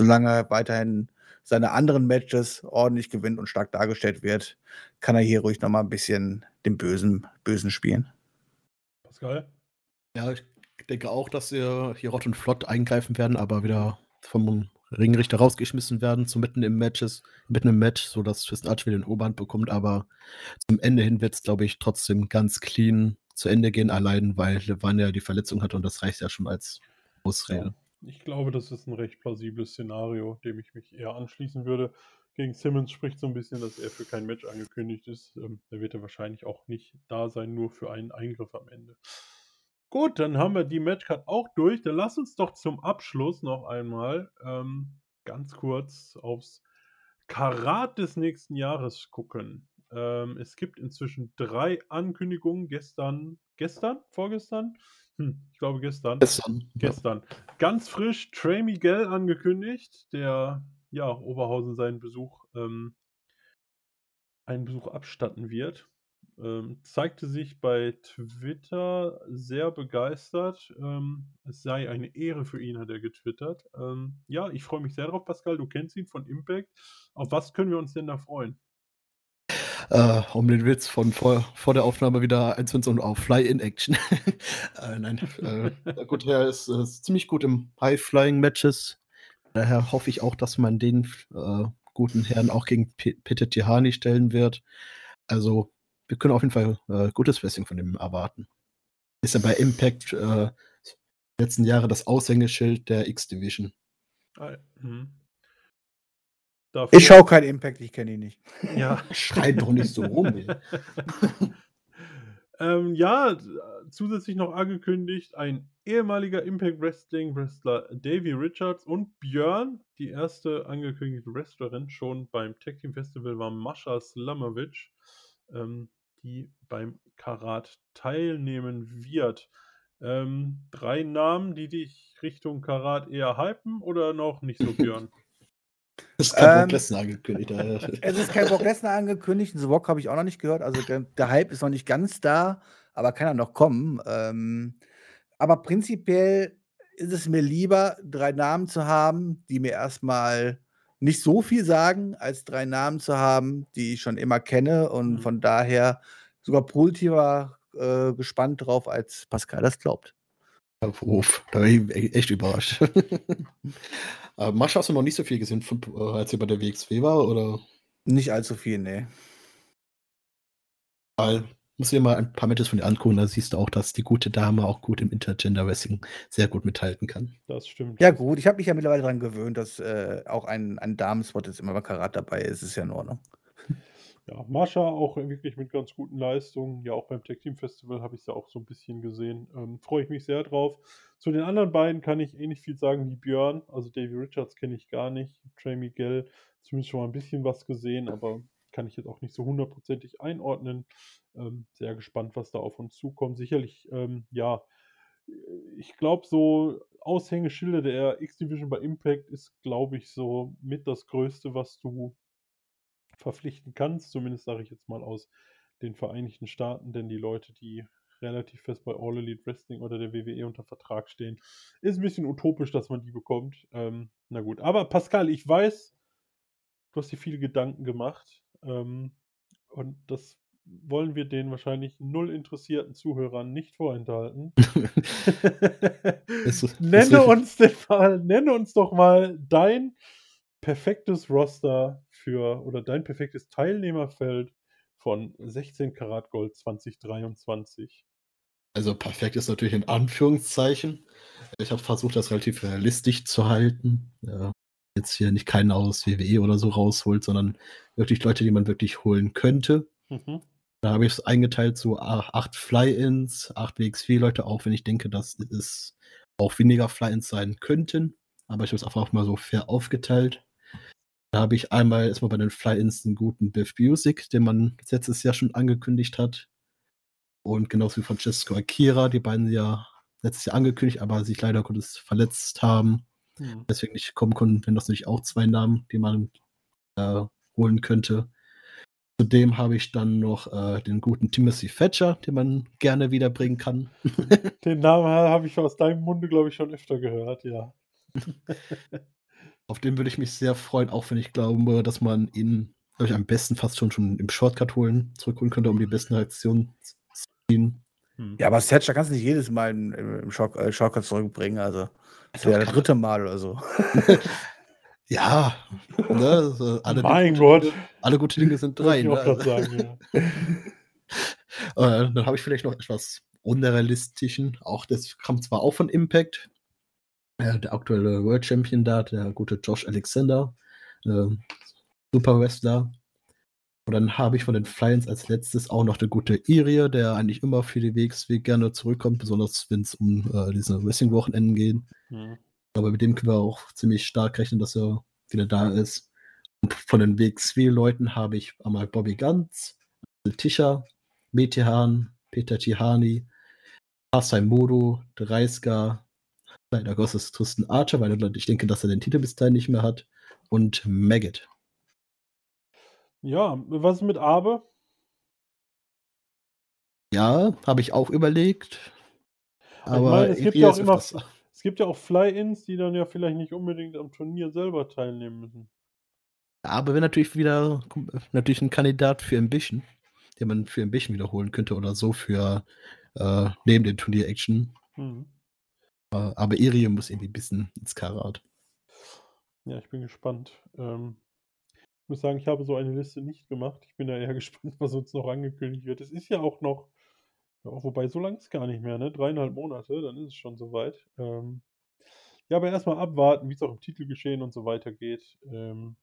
solange er weiterhin seine anderen Matches ordentlich gewinnt und stark dargestellt wird, kann er hier ruhig noch mal ein bisschen den Bösen, Bösen spielen. Pascal? Ja, ich denke auch, dass wir hier Rott und Flott eingreifen werden, aber wieder vom Ringrichter rausgeschmissen werden, so mitten im Matches, mitten im Match, sodass Tristan Archer wieder den Oberhand bekommt, aber zum Ende hin wird es, glaube ich, trotzdem ganz clean zu Ende gehen, allein weil Levan ja die Verletzung hat und das reicht ja schon als Ausrede. Ich glaube, das ist ein recht plausibles Szenario, dem ich mich eher anschließen würde. Gegen Simmons spricht so ein bisschen, dass er für kein Match angekündigt ist. Ähm, da wird er wahrscheinlich auch nicht da sein, nur für einen Eingriff am Ende. Gut, dann haben wir die Matchcard auch durch. Dann lass uns doch zum Abschluss noch einmal ähm, ganz kurz aufs Karat des nächsten Jahres gucken. Ähm, es gibt inzwischen drei Ankündigungen. Gestern, gestern, vorgestern? Hm, ich glaube gestern. Gestern. Gestern. Ganz frisch Trey Miguel angekündigt, der ja Oberhausen seinen Besuch, ähm, einen Besuch abstatten wird. Ähm, zeigte sich bei Twitter sehr begeistert. Ähm, es sei eine Ehre für ihn, hat er getwittert. Ähm, ja, ich freue mich sehr drauf, Pascal. Du kennst ihn von Impact. Auf was können wir uns denn da freuen? Äh, um den Witz von vor, vor der Aufnahme wieder einzusetzen und auf Fly in Action. äh, nein, äh, gut, er ist, ist ziemlich gut im High-Flying-Matches. Daher hoffe ich auch, dass man den äh, guten Herrn auch gegen P Peter Tihani stellen wird. Also, wir können auf jeden Fall äh, gutes Wrestling von ihm erwarten. Ist ja bei Impact äh, letzten Jahre das Aushängeschild der X-Division. Ah, mhm. Ich schaue keinen Impact, ich kenne ihn nicht. Ja. Schreit doch nicht so rum. ähm, ja, zusätzlich noch angekündigt, ein ehemaliger Impact Wrestling Wrestler Davey Richards und Björn, die erste angekündigte Wrestlerin schon beim Tag Team Festival war Mascha Slamovic, ähm, die beim Karat teilnehmen wird. Ähm, drei Namen, die dich Richtung Karat eher hypen oder noch nicht so, Björn? Das ist kein Ähm, Brock Lesnar angekündigt. Es ist kein Brock Lesnar angekündigt, The Rock habe ich auch noch nicht gehört. Also der, der Hype ist noch nicht ganz da, aber kann er noch kommen. Ähm, Aber prinzipiell ist es mir lieber, drei Namen zu haben, die mir erstmal nicht so viel sagen, als drei Namen zu haben, die ich schon immer kenne und Mhm. von daher sogar positiver äh, gespannt drauf, als Pascal das glaubt. Ruf. Da bin ich e- echt überrascht. äh, Mascha, hast du noch nicht so viel gesehen, von, äh, als sie bei der WXW war? Oder? Nicht allzu viel, nee. Weil, musst du dir mal ein paar Matches von ihr angucken, da siehst du auch, dass die gute Dame auch gut im Intergender Wrestling sehr gut mithalten kann. Das stimmt. Ja gut, ich habe mich ja mittlerweile daran gewöhnt, dass äh, auch ein, ein Damenspot jetzt immer bei Karat dabei ist. Ist ja in Ordnung. Ja, Mascha auch wirklich mit ganz guten Leistungen. Ja, auch beim Tech Team Festival habe ich sie auch so ein bisschen gesehen. Ähm, Freue ich mich sehr drauf. Zu den anderen beiden kann ich nicht viel sagen wie Björn. Also Davy Richards kenne ich gar nicht. Trey Miguel zumindest schon mal ein bisschen was gesehen, aber kann ich jetzt auch nicht so hundertprozentig einordnen. Ähm, sehr gespannt, was da auf uns zukommt. Sicherlich, ähm, ja, ich glaube, so Aushängeschilder der X-Division bei Impact ist, glaube ich, so mit das Größte, was du verpflichten kannst. Zumindest sage ich jetzt mal aus den Vereinigten Staaten, denn die Leute, die relativ fest bei All Elite Wrestling oder der WWE unter Vertrag stehen, ist ein bisschen utopisch, dass man die bekommt. Ähm, na gut, aber Pascal, ich weiß, du hast dir viele Gedanken gemacht ähm, und das wollen wir den wahrscheinlich null interessierten Zuhörern nicht vorenthalten. Es- es nenne, uns den mal, nenne uns doch mal dein perfektes Roster für oder dein perfektes Teilnehmerfeld von 16 Karat Gold 2023. Also perfekt ist natürlich in Anführungszeichen. Ich habe versucht, das relativ realistisch zu halten. Ja, jetzt hier nicht keinen aus WWE oder so rausholt, sondern wirklich Leute, die man wirklich holen könnte. Mhm. Da habe ich es eingeteilt so a- acht Fly-Ins, acht WX4-Leute, auch wenn ich denke, dass es auch weniger Fly-Ins sein könnten. Aber ich habe es einfach mal so fair aufgeteilt. Da habe ich einmal erstmal bei den Fly-Ins einen guten Biff Music, den man letztes Jahr schon angekündigt hat. Und genauso wie Francesco Akira, die beiden ja letztes Jahr angekündigt, aber sich leider Gottes verletzt haben. Hm. Deswegen nicht kommen konnten, wenn das natürlich auch zwei Namen, die man äh, holen könnte. Zudem habe ich dann noch äh, den guten Timothy Thatcher, den man gerne wiederbringen kann. Den Namen habe ich aus deinem Munde, glaube ich, schon öfter gehört, ja. Auf den würde ich mich sehr freuen, auch wenn ich glaube, dass man ihn, glaube ich, am besten fast schon, schon im Shortcut holen, zurückholen könnte, um die besten Reaktionen zu ziehen. Hm. Ja, aber Thatcher kannst du nicht jedes Mal im, im Shock, äh, Shortcut zurückbringen. Also, das wäre das dritte Mal oder so. Ja, ne, so alle, mein gute Gott. Dinge, alle gute Dinge sind drei. Ne? sagen, ja. Äh, dann habe ich vielleicht noch etwas unrealistischen. Auch das kam zwar auch von Impact. Der aktuelle World Champion da, der gute Josh Alexander. Äh, super Wrestler. Und dann habe ich von den Flyers als letztes auch noch der gute Irie, der eigentlich immer für die WXW gerne zurückkommt, besonders wenn es um äh, diese Wrestling-Wochenenden geht. Hm. Aber mit dem können wir auch ziemlich stark rechnen, dass er wieder da ist. Und von den WXW-Leuten habe ich einmal Bobby Ganz, Tischer, Metehan, Peter Tihani, Hassan Modo, Dreiska, leider Gottes Tristan Archer, weil ich denke, dass er den Titel bis dahin nicht mehr hat, und Maggot. ja, was ist mit Abe? Ja, habe ich auch überlegt. Aber meine, es gibt ja auch immer, es gibt ja auch Fly-Ins, die dann ja vielleicht nicht unbedingt am Turnier selber teilnehmen müssen. Aber wenn natürlich wieder natürlich ein Kandidat für Ambition, den man für Ambition wiederholen könnte oder so für äh, neben den Turnier-Action. Hm. Aber Irie muss irgendwie ein bisschen ins Karat. Ja, ich bin gespannt. Ähm, ich muss sagen, ich habe so eine Liste nicht gemacht. Ich bin da eher gespannt, was uns noch angekündigt wird. Es ist ja auch noch, ja, wobei so lang ist gar nicht mehr, ne? Dreieinhalb Monate, dann ist es schon soweit. Ähm, ja, aber erstmal abwarten, wie es auch im Titel geschehen und so weiter geht. Ähm,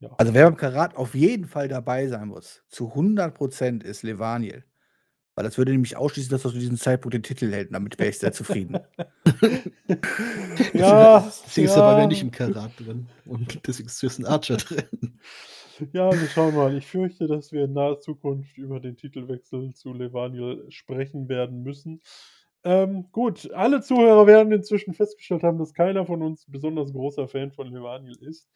ja. Also, wer beim Karat auf jeden Fall dabei sein muss, zu 100% ist Levaniel. Weil das würde nämlich ausschließen, dass er zu diesem Zeitpunkt den Titel hält. Damit wäre ich sehr zufrieden. ja, Deswegen ist er bei ja. mir nicht im Karat drin. Und deswegen ist Tristan Archer drin. Ja, wir schauen mal. Ich fürchte, dass wir in naher Zukunft über den Titelwechsel zu Levaniel sprechen werden müssen. Ähm, gut, alle Zuhörer werden inzwischen festgestellt haben, dass keiner von uns ein besonders großer Fan von Levaniel ist.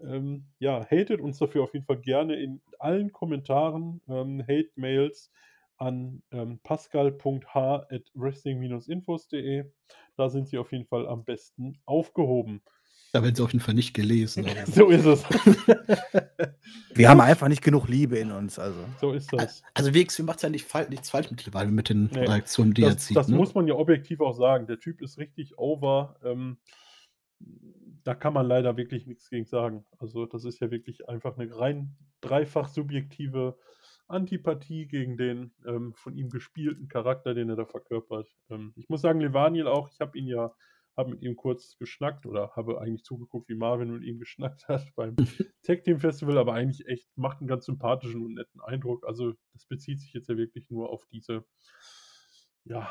Ähm, ja, hatet uns dafür auf jeden Fall gerne in allen Kommentaren, ähm, Hate-Mails an ähm, pascal.h.wrestling-infos.de. Da sind Sie auf jeden Fall am besten aufgehoben. Da werden sie auf jeden Fall nicht gelesen. aber- So ist es. Wir haben einfach nicht genug Liebe in uns. Also. so ist das. Also WXW macht ja nicht fal nichts falsch mittlerweile mit den Nee, Reaktionen, die er Das, zieht. das ne? muss man ja objektiv auch sagen. Der Typ ist richtig over. Ähm, da kann man leider wirklich nichts gegen sagen. Also, das ist ja wirklich einfach eine rein dreifach subjektive Antipathie gegen den ähm, von ihm gespielten Charakter, den er da verkörpert. Ähm, ich muss sagen, Levaniel auch, ich habe ihn ja, habe mit ihm kurz geschnackt oder habe eigentlich zugeguckt, wie Marvin mit ihm geschnackt hat beim Tech Team Festival, aber eigentlich echt macht einen ganz sympathischen und netten Eindruck. Also, das bezieht sich jetzt ja wirklich nur auf diese, ja.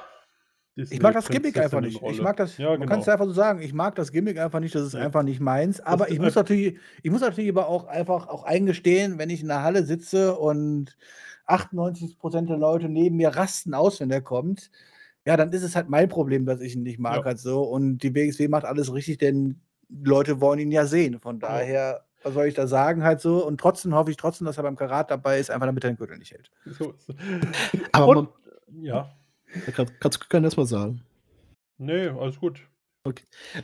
Ich mag das Gimmick einfach nicht. Ich mag das, Ja, man kann es genau. einfach so sagen, ich mag das Gimmick einfach nicht, das ist Ja. einfach nicht meins. Aber ich muss natürlich, ich muss natürlich aber auch einfach auch eingestehen, wenn ich in der Halle sitze und 98% der Leute neben mir rasten aus, wenn der kommt, ja, dann ist es halt mein Problem, dass ich ihn nicht mag Ja. halt so. Und die WXW macht alles richtig, denn Leute wollen ihn ja sehen. Von Ja. daher, was soll ich da sagen halt so? Und trotzdem hoffe ich trotzdem, dass er beim Karat dabei ist, einfach damit er den Gürtel nicht hält. So ist es. Aber Und, man, ja, kannst du gerne erstmal sagen. nee, alles gut.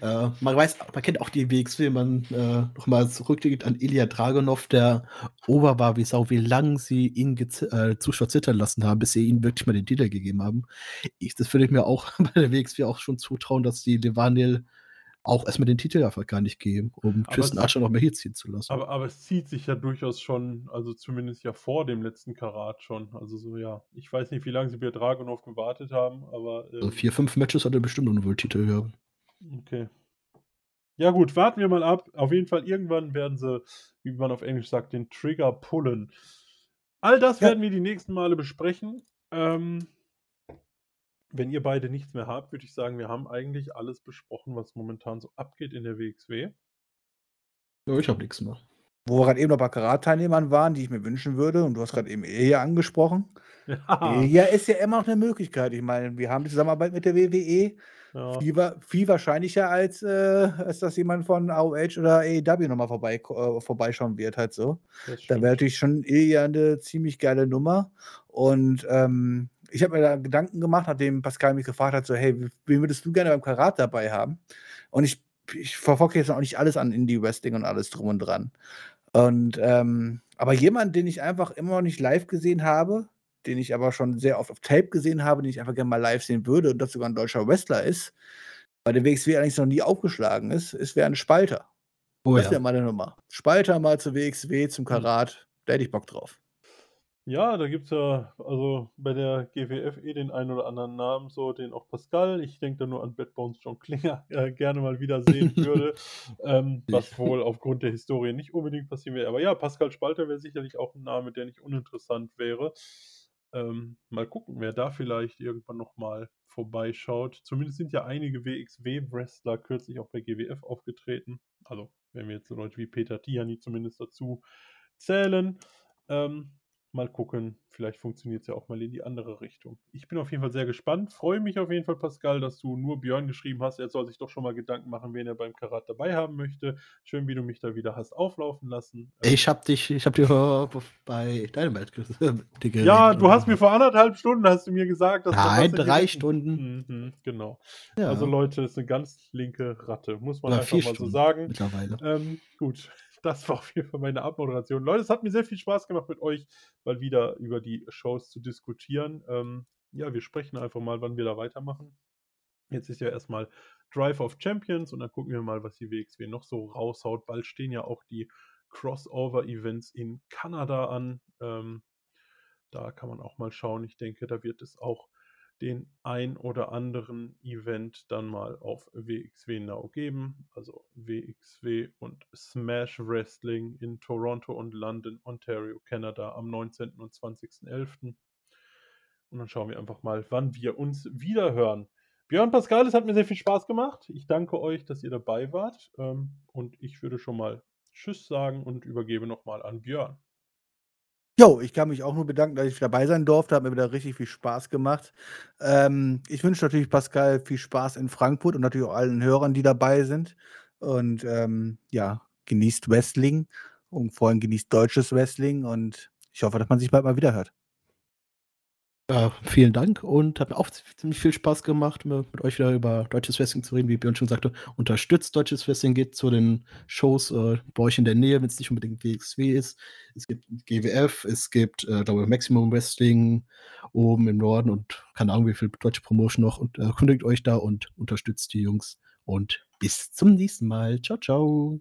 Äh, man weiß, man kennt auch die WXW, man äh, nochmal zurückgeht an Ilya Dragunov, der Ober war wie Sau, wie lange sie ihn äh, Zuschauer zittern lassen haben, bis sie ihm wirklich mal den Titel gegeben haben. Ich, das würde ich mir auch bei der WXW auch schon zutrauen, dass die Levaniel auch erstmal den Titel einfach gar nicht geben, um es- Archer noch mehr hier ziehen zu lassen. Aber, aber es zieht sich ja durchaus schon, also zumindest ja vor dem letzten Karat schon. Also so, ja, ich weiß nicht, wie lange sie bei Dragonov gewartet haben, aber also ähm, vier, fünf Matches hat er bestimmt noch wohl Titel gehabt. okay. Ja gut, warten wir mal ab. Auf jeden Fall irgendwann werden sie, wie man auf Englisch sagt, den Trigger pullen. All das Ja. werden wir die nächsten Male besprechen. Ähm, wenn ihr beide nichts mehr habt, würde ich sagen, wir haben eigentlich alles besprochen, was momentan so abgeht in der WXW. Ja, ich habe nichts mehr. Wo wir gerade eben noch bei Karat-Teilnehmern waren, die ich mir wünschen würde, und du hast gerade eben Ehe angesprochen. Ja, Ja, ist ja immer noch eine Möglichkeit. Ich meine, wir haben die Zusammenarbeit mit der WWE. ja. Viel, viel wahrscheinlicher, als, äh, als dass jemand von AOH oder AEW nochmal vorbei, äh, vorbeischauen wird, halt so. Da wäre natürlich schon Ilya eine ziemlich geile Nummer. Und ähm, ich habe mir da Gedanken gemacht, nachdem Pascal mich gefragt hat, so, hey, wie- wen würdest du gerne beim Karat dabei haben? Und ich, ich verfolge jetzt auch nicht alles an Indie-Wrestling und alles drum und dran. Und ähm, aber jemand, den ich einfach immer noch nicht live gesehen habe, den ich aber schon sehr oft auf Tape gesehen habe, den ich einfach gerne mal live sehen würde und das sogar ein deutscher Wrestler ist, bei der WXW eigentlich noch nie aufgeschlagen ist, ist wäre ein Spalter. Oh das ja. wäre meine Nummer. Spalter mal zur WXW, zum Karat, da hätte ich Bock drauf. Ja, da gibt es ja also bei der GWF eh den einen oder anderen Namen, so den auch Pascal, ich denke da nur an Bad Bones John Klinger, äh, gerne mal wieder sehen würde, ähm, was wohl aufgrund der Historie nicht unbedingt passieren wäre. Aber ja, Pascal Spalter wäre sicherlich auch ein Name, der nicht uninteressant wäre. Ähm, mal gucken, wer da vielleicht irgendwann nochmal vorbeischaut. Zumindest sind ja einige WXW-Wrestler kürzlich auch bei GWF aufgetreten. Also, wenn wir jetzt so Leute wie Peter Tiani zumindest dazu zählen. Ähm, mal gucken, vielleicht funktioniert es ja auch mal in die andere Richtung. Ich bin auf jeden Fall sehr gespannt. Freue mich auf jeden Fall, Pascal, dass du nur Björn geschrieben hast. Er soll sich doch schon mal Gedanken machen, wen er beim Karat dabei haben möchte. Schön, wie du mich da wieder hast auflaufen lassen. Ähm, Ich hab dich, ich hab dir äh, bei Dynamite dir ja, du hast mir vor anderthalb Stunden hast du mir gesagt, dass Nein, drei Stunden. Mhm, genau. Ja, Also Leute, das ist eine ganz linke Ratte, muss man Oder einfach mal so sagen. mittlerweile. Ähm, gut, das war auf jeden Fall meine Abmoderation. Leute, es hat mir sehr viel Spaß gemacht mit euch, mal wieder über die Shows zu diskutieren. Ähm, ja, wir sprechen einfach mal, wann wir da weitermachen. Jetzt ist ja erstmal Drive of Champions und dann gucken wir mal, was die WXW noch so raushaut. Bald stehen ja auch die Crossover-Events in Kanada an. Ähm, da kann man auch mal schauen. Ich denke, da wird es auch den ein oder anderen Event dann mal auf WXW Now geben. Also WXW und Smash Wrestling in Toronto und London, Ontario, Kanada am 19. und 20.11. Und dann schauen wir einfach mal, wann wir uns wieder hören. Björn Pascal, es hat mir sehr viel Spaß gemacht. Ich danke euch, dass ihr dabei wart. Ähm, und ich würde schon mal Tschüss sagen und übergebe nochmal an Björn. Jo, ich kann mich auch nur bedanken, dass ich dabei sein durfte. Hat mir wieder richtig viel Spaß gemacht. Ähm, ich wünsche natürlich Pascal viel Spaß in Frankfurt und natürlich auch allen Hörern, die dabei sind. Und ähm, ja, genießt Wrestling und vor allem genießt deutsches Wrestling und ich hoffe, dass man sich bald mal wieder hört. Ja, vielen Dank und hat mir auch ziemlich viel Spaß gemacht, mit, euch wieder über deutsches Wrestling zu reden. Wie Björn schon sagte, unterstützt deutsches Wrestling, geht zu den Shows äh, bei euch in der Nähe, wenn es nicht unbedingt WXW ist. Es gibt GWF, es gibt, äh, glaube Maximum Wrestling oben im Norden und keine Ahnung, wie viel deutsche Promotion noch. Und äh, euch da und unterstützt die Jungs. Und bis zum nächsten Mal. Ciao, ciao.